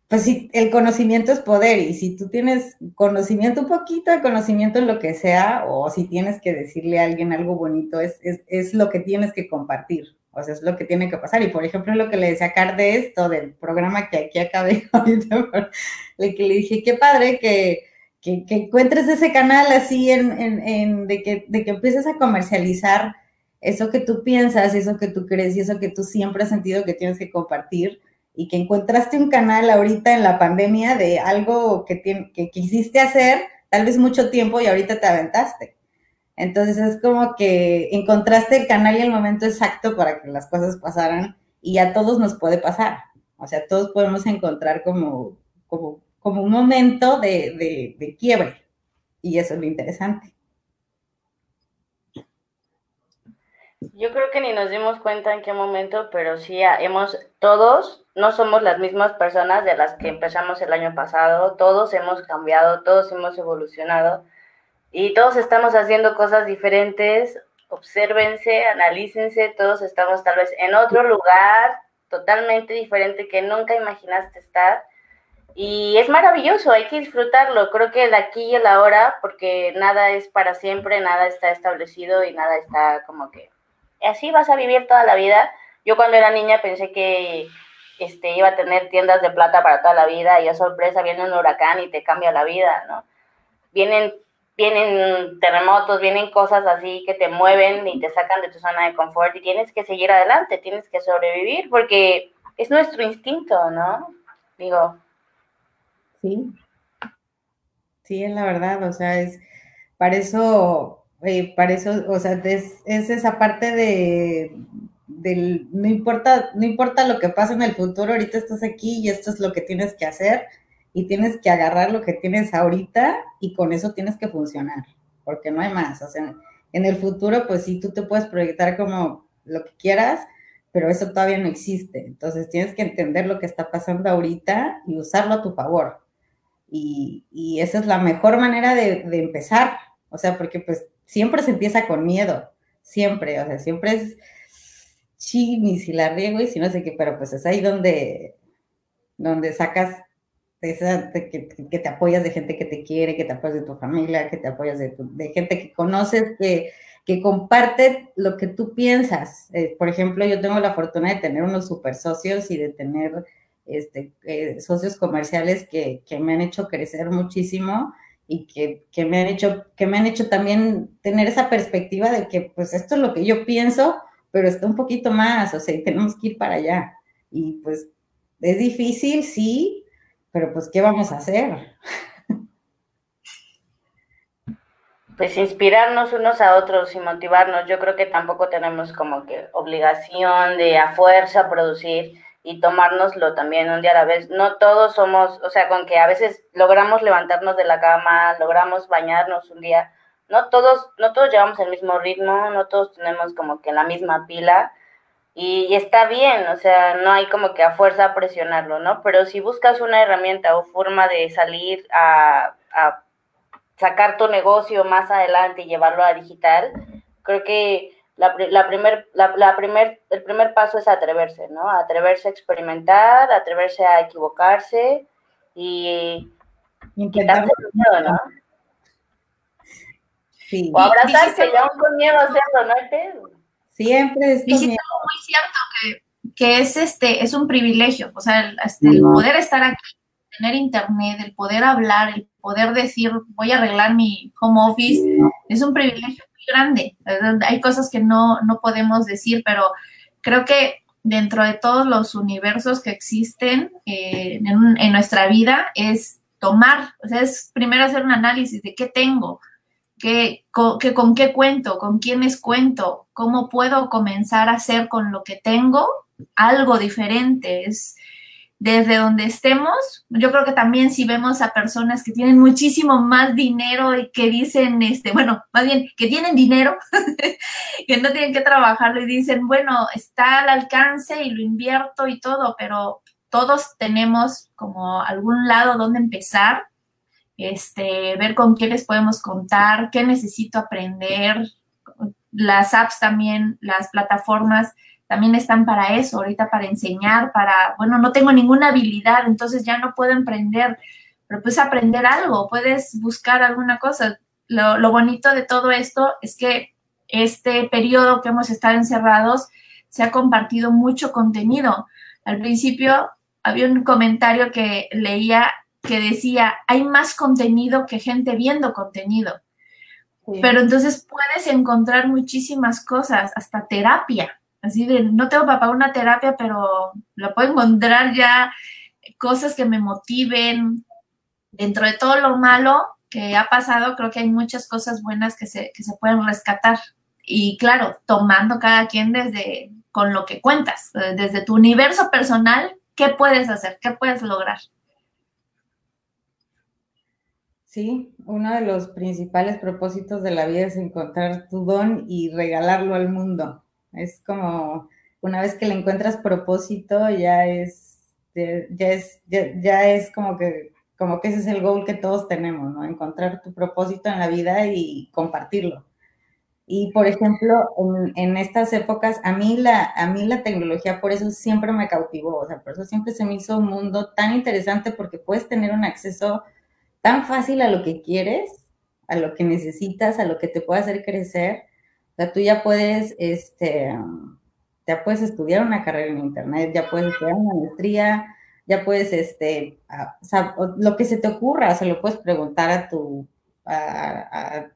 pues sí, el conocimiento es poder y si tú tienes conocimiento, un poquito de conocimiento en lo que sea, o si tienes que decirle a alguien algo bonito, es, es, es lo que tienes que compartir, o sea, es lo que tiene que pasar. Y por ejemplo, lo que le decía a Car de esto, del programa que aquí acabé ahorita, le, que le dije, qué padre que, que, encuentres ese canal así en, en, en, de, que, de que empieces a comercializar eso que tú piensas, eso que tú crees y eso que tú siempre has sentido que tienes que compartir y que encontraste un canal ahorita en la pandemia de algo que, que quisiste hacer, tal vez mucho tiempo y ahorita te aventaste. Entonces es como que encontraste el canal y el momento exacto para que las cosas pasaran y a todos nos puede pasar. O sea, todos podemos encontrar como, como, como un momento de, de, de quiebre y eso es lo interesante. Yo creo que ni nos dimos cuenta en qué momento, pero sí hemos, todos no somos las mismas personas de las que empezamos el año pasado, todos hemos cambiado, todos hemos evolucionado y todos estamos haciendo cosas diferentes. Obsérvense, analícense, todos estamos tal vez en otro lugar totalmente diferente que nunca imaginaste estar. Y es maravilloso, hay que disfrutarlo. Creo que el aquí y el ahora, porque nada es para siempre, nada está establecido y nada está como que así vas a vivir toda la vida. Yo cuando era niña pensé que este, iba a tener tiendas de plata para toda la vida y a sorpresa viene un huracán y te cambia la vida, ¿no? Vienen, vienen terremotos, vienen cosas así que te mueven y te sacan de tu zona de confort y tienes que seguir adelante, tienes que sobrevivir porque es nuestro instinto, ¿no? Digo. Sí. Sí, es la verdad, o sea, es, para eso eh, para eso, o sea, es, esa parte de, del, no importa, no importa lo que pase en el futuro, ahorita estás aquí y esto es lo que tienes que hacer y tienes que agarrar lo que tienes ahorita y con eso tienes que funcionar, porque no hay más, o sea, en el futuro, pues sí, tú te puedes proyectar como lo que quieras, pero eso todavía no existe, entonces tienes que entender lo que está pasando ahorita y usarlo a tu favor. Y, y esa es la mejor manera de, de empezar, o sea, porque pues siempre se empieza con miedo, siempre, o sea, siempre es chini si la riego y si no sé qué, pero pues es ahí donde, donde sacas esa, que, que, te apoyas de gente que te quiere, que te apoyas de tu familia, que te apoyas de, de gente que conoces, que, que comparte lo que tú piensas. Eh, por ejemplo, yo tengo la fortuna de tener unos super socios y de tener este, eh, socios comerciales que, que, me han hecho crecer muchísimo y que, que, me han hecho, que me han hecho también tener esa perspectiva de que pues esto es lo que yo pienso, pero está un poquito más, o sea, tenemos que ir para allá. Y pues es difícil, sí, pero pues ¿qué vamos a hacer? Pues inspirarnos unos a otros y motivarnos. Yo creo que tampoco tenemos como que obligación de a fuerza producir y tomárnoslo también un día a la vez. No todos somos, o sea, con que a veces logramos levantarnos de la cama, logramos bañarnos un día, no todos, no todos llevamos el mismo ritmo, no todos tenemos como que la misma pila y, está bien, o sea, no hay como que a fuerza presionarlo, ¿no? Pero si buscas una herramienta o forma de salir a, a sacar tu negocio más adelante y llevarlo a digital, creo que la, la primer, la, la primer, el primer paso es atreverse, ¿no? Atreverse a experimentar, atreverse a equivocarse y el miedo, ¿no? Sí. O abrazarse y aún con miedo hacerlo, ¿no hay pedo? Siempre es Y sí, muy cierto que, que, es este, es un privilegio, o sea, el, este, el poder estar aquí, tener internet, el poder hablar, el poder decir, voy a arreglar mi home office, es un privilegio grande. Hay cosas que no, no podemos decir, pero creo que dentro de todos los universos que existen eh, en, en, nuestra vida es tomar, o sea, es primero hacer un análisis de qué tengo, con, que, con qué cuento, con quiénes cuento, cómo puedo comenzar a hacer con lo que tengo algo diferente. Es, desde donde estemos, yo creo que también si vemos a personas que tienen muchísimo más dinero y que dicen, este, bueno, más bien que tienen dinero, que no tienen que trabajarlo y dicen, bueno, está al alcance y lo invierto y todo, pero todos tenemos como algún lado donde empezar, este, ver con quiénes podemos contar, qué necesito aprender. Las apps también, las plataformas también están para eso, ahorita para enseñar, para, bueno, no tengo ninguna habilidad, entonces ya no puedo emprender, pero puedes aprender algo, puedes buscar alguna cosa. Lo, lo bonito de todo esto es que este periodo que hemos estado encerrados se ha compartido mucho contenido. Al principio había un comentario que leía que decía, hay más contenido que gente viendo contenido. Pero entonces puedes encontrar muchísimas cosas, hasta terapia. Así de, no tengo para una terapia, pero lo puedo encontrar ya cosas que me motiven. Dentro de todo lo malo que ha pasado, creo que hay muchas cosas buenas que se, que se pueden rescatar. Y claro, tomando cada quien desde con lo que cuentas, desde tu universo personal, ¿qué puedes hacer? ¿Qué puedes lograr? Sí, uno de los principales propósitos de la vida es encontrar tu don y regalarlo al mundo. Es como una vez que le encuentras propósito, ya es, ya es, ya, es como que, como que ese es el goal que todos tenemos, ¿no? Encontrar tu propósito en la vida y compartirlo. Y por ejemplo, en, en, estas épocas, a mí, la, a mí la tecnología por eso siempre me cautivó, o sea, por eso siempre se me hizo un mundo tan interesante porque puedes tener un acceso tan fácil a lo que quieres, a lo que necesitas, a lo que te puede hacer crecer. O sea, tú ya puedes, este, ya puedes estudiar una carrera en internet, ya puedes estudiar una maestría, ya puedes, este, o sea, lo que se te ocurra, se lo puedes preguntar a tu,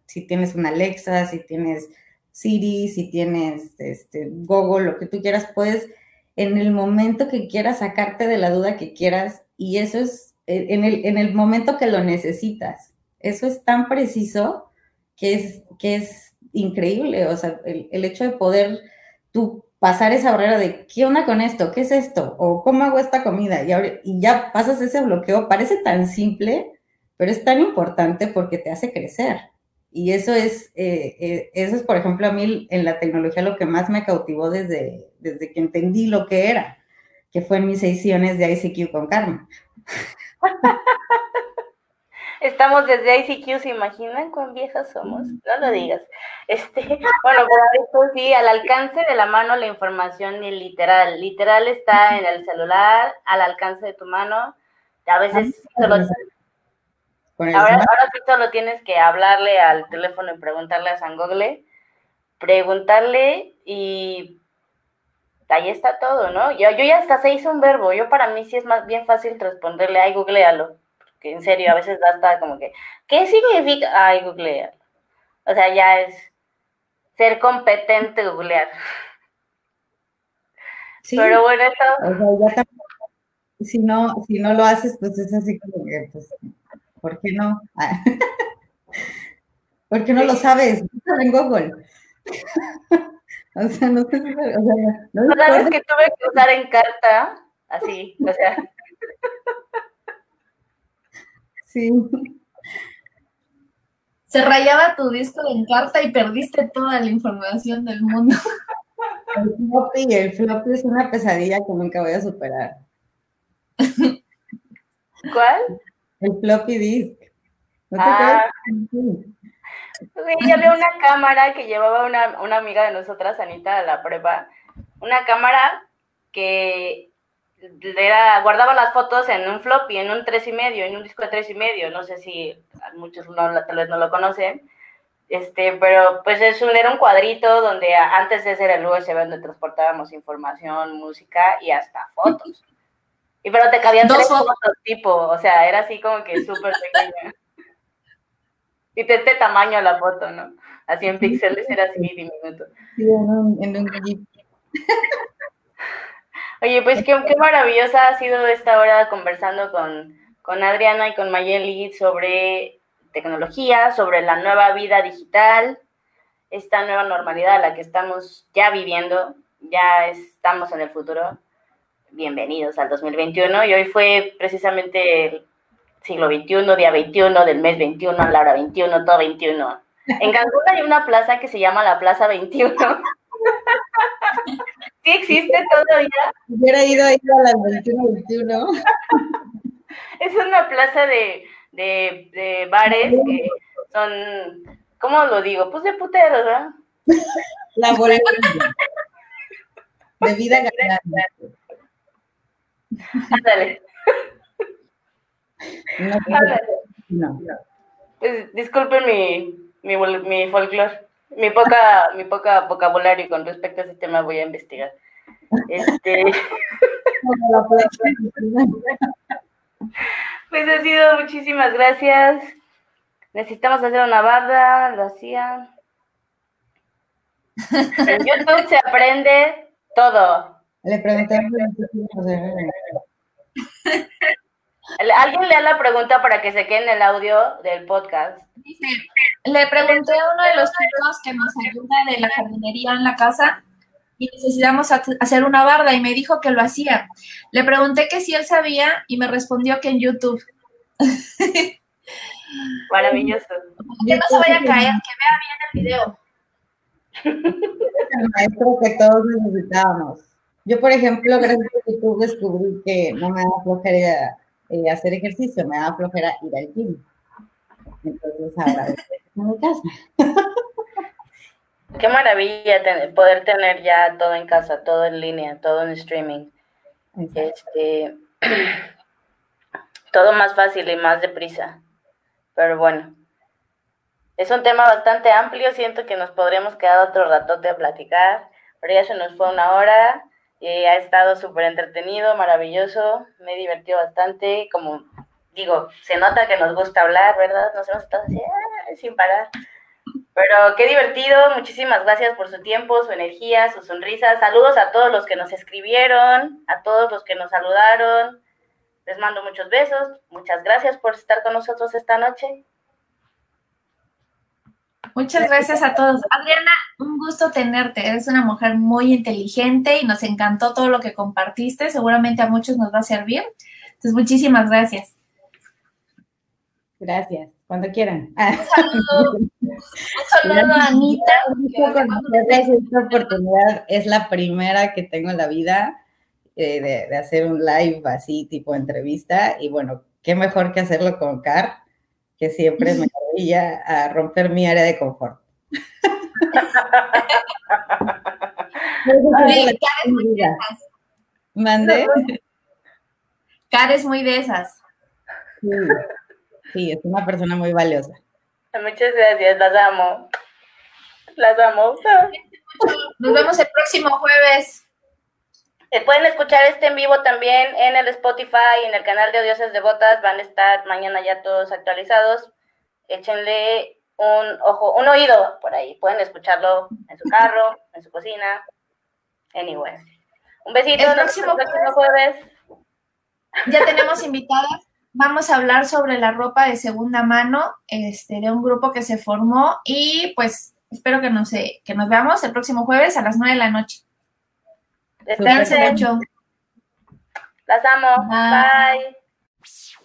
si tienes una Alexa, si tienes Siri, si tienes, este, Google, lo que tú quieras, puedes en el momento que quieras sacarte de la duda que quieras y eso es en el, en el momento que lo necesitas. Eso es tan preciso que es, que es increíble. O sea, el, hecho de poder tú pasar esa barrera de qué onda con esto, qué es esto, o cómo hago esta comida, y, ahora, y ya pasas ese bloqueo, parece tan simple, pero es tan importante porque te hace crecer. Y eso es, eh, eh, eso es, por ejemplo, a mí en la tecnología lo que más me cautivó desde, desde que entendí lo que era, que fue en mis sesiones de ICQ con Carmen. Estamos desde ICQ, ¿se imaginan cuán viejas somos? No lo digas. Este, bueno, pero esto sí, al alcance de la mano la información literal. Literal está en el celular, al alcance de tu mano. A veces ah, solo, ahora, ahora sí solo tienes que hablarle al teléfono y preguntarle a San Google, preguntarle y ahí está todo, ¿no? Yo, yo ya hasta se hizo un verbo, yo para mí sí es más bien fácil responderle, ay, googlealo, porque en serio, a veces da hasta como que, ¿qué significa? Ay, googlealo. O sea, ya es ser competente googlear. Sí. Pero bueno, eso... si no, si no lo haces, pues es así como que, pues, ¿por qué no? ¿Por qué no lo sabes? En Google. O sea, no sé si... O sea, no Una vez que tuve que usar en carta, así, o sea... Sí. Se rayaba tu disco en carta y perdiste toda la información del mundo. El floppy, el floppy es una pesadilla que nunca voy a superar. ¿Cuál? El floppy disk. ¿No te ah. Sí, había una cámara que llevaba una, una amiga de nosotras, Anita, a la prueba. Una cámara que era, guardaba las fotos en un floppy, en un tres y medio, en un disco de tres y medio. No sé si muchos no, tal vez no lo conocen. Este, pero pues es un, era un cuadrito donde antes de ser el USB donde transportábamos información, música y hasta fotos. Y pero te cabían tres fotos tipo, o sea, era así como que súper pequeña. Y de este tamaño la foto, ¿no? Así en píxeles era así diminuto. Sí, en un, Oye, pues qué, qué, maravillosa ha sido esta hora conversando con, con Adriana y con Mayeli sobre tecnología, sobre la nueva vida digital, esta nueva normalidad a la que estamos ya viviendo, ya estamos en el futuro. Bienvenidos al 2021 y hoy fue precisamente siglo XXI, día 21, del mes 21, a la hora 21, todo 21. En Cancún hay una plaza que se llama la Plaza 21. ¿Sí existe todavía? Hubiera ido ahí a las 21, Es una plaza de, de, de bares que son, ¿cómo lo digo? Pues de puteros, ¿verdad? La bola de vida ganada. Ándale. No, no. Pues, disculpen mi, mi, mi folclore, mi poca, mi poca vocabulario con respecto a ese tema voy a investigar. Este, No, pues ha sido muchísimas gracias. Necesitamos hacer una barda, lo hacía. En YouTube se aprende todo. Le pregunté a Alguien lea la pregunta para que se quede en el audio del podcast. Dice, le pregunté a uno de los chicos que nos ayuda de la jardinería en la casa y necesitamos ha- hacer una barda y me dijo que lo hacía. Le pregunté que si él sabía y me respondió que en YouTube. Maravilloso. Que no se vaya a caer, que vea bien el video. el maestro que todos necesitábamos. Yo, por ejemplo, gracias a YouTube descubrí que no me da flojera eh, hacer ejercicio, me da flojera ir al gym. Entonces ahora estoy en mi casa. Qué maravilla poder tener ya todo en casa, todo en línea, todo en streaming. Este, todo más fácil y más deprisa. Pero bueno, es un tema bastante amplio. Siento que nos podríamos quedar otro ratote a platicar, pero ya se nos fue una hora y ha estado súper entretenido, maravilloso. Me he divertido bastante. Como digo, se nota que nos gusta hablar, ¿verdad? Nos hemos estado así ah, sin parar. Pero qué divertido, muchísimas gracias por su tiempo, su energía, sus sonrisas. Saludos a todos los que nos escribieron, a todos los que nos saludaron. Les mando muchos besos. Muchas gracias por estar con nosotros esta noche. Muchas gracias a todos. Adriana, un gusto tenerte. Eres una mujer muy inteligente y nos encantó todo lo que compartiste. Seguramente a muchos nos va a servir. Entonces, muchísimas gracias. Gracias, cuando quieran. Un saludo, un saludo a Anita. Gracias, esta oportunidad es la primera que tengo en la vida eh, de, de hacer un live así, tipo entrevista. Y bueno, qué mejor que hacerlo con Car, que siempre me maravilla a romper mi área de confort. Mande. Car es muy de esas. Sí. sí, es una persona muy valiosa. Muchas gracias, las amo. Las amo. Nos vemos el próximo jueves. Eh, Pueden escuchar este en vivo también en el Spotify, en el canal de Odiosas Devotas. Van a estar mañana ya todos actualizados. Échenle un ojo, un oído por ahí. Pueden escucharlo en su carro, en su cocina, anywhere. Un besito. El próximo jueves. Ya tenemos invitadas. Vamos a hablar sobre la ropa de segunda mano este, de un grupo que se formó y pues espero que nos, eh, que nos veamos el próximo jueves a las 9 de la noche. Descansen. mucho. Las amo. Bye. Bye.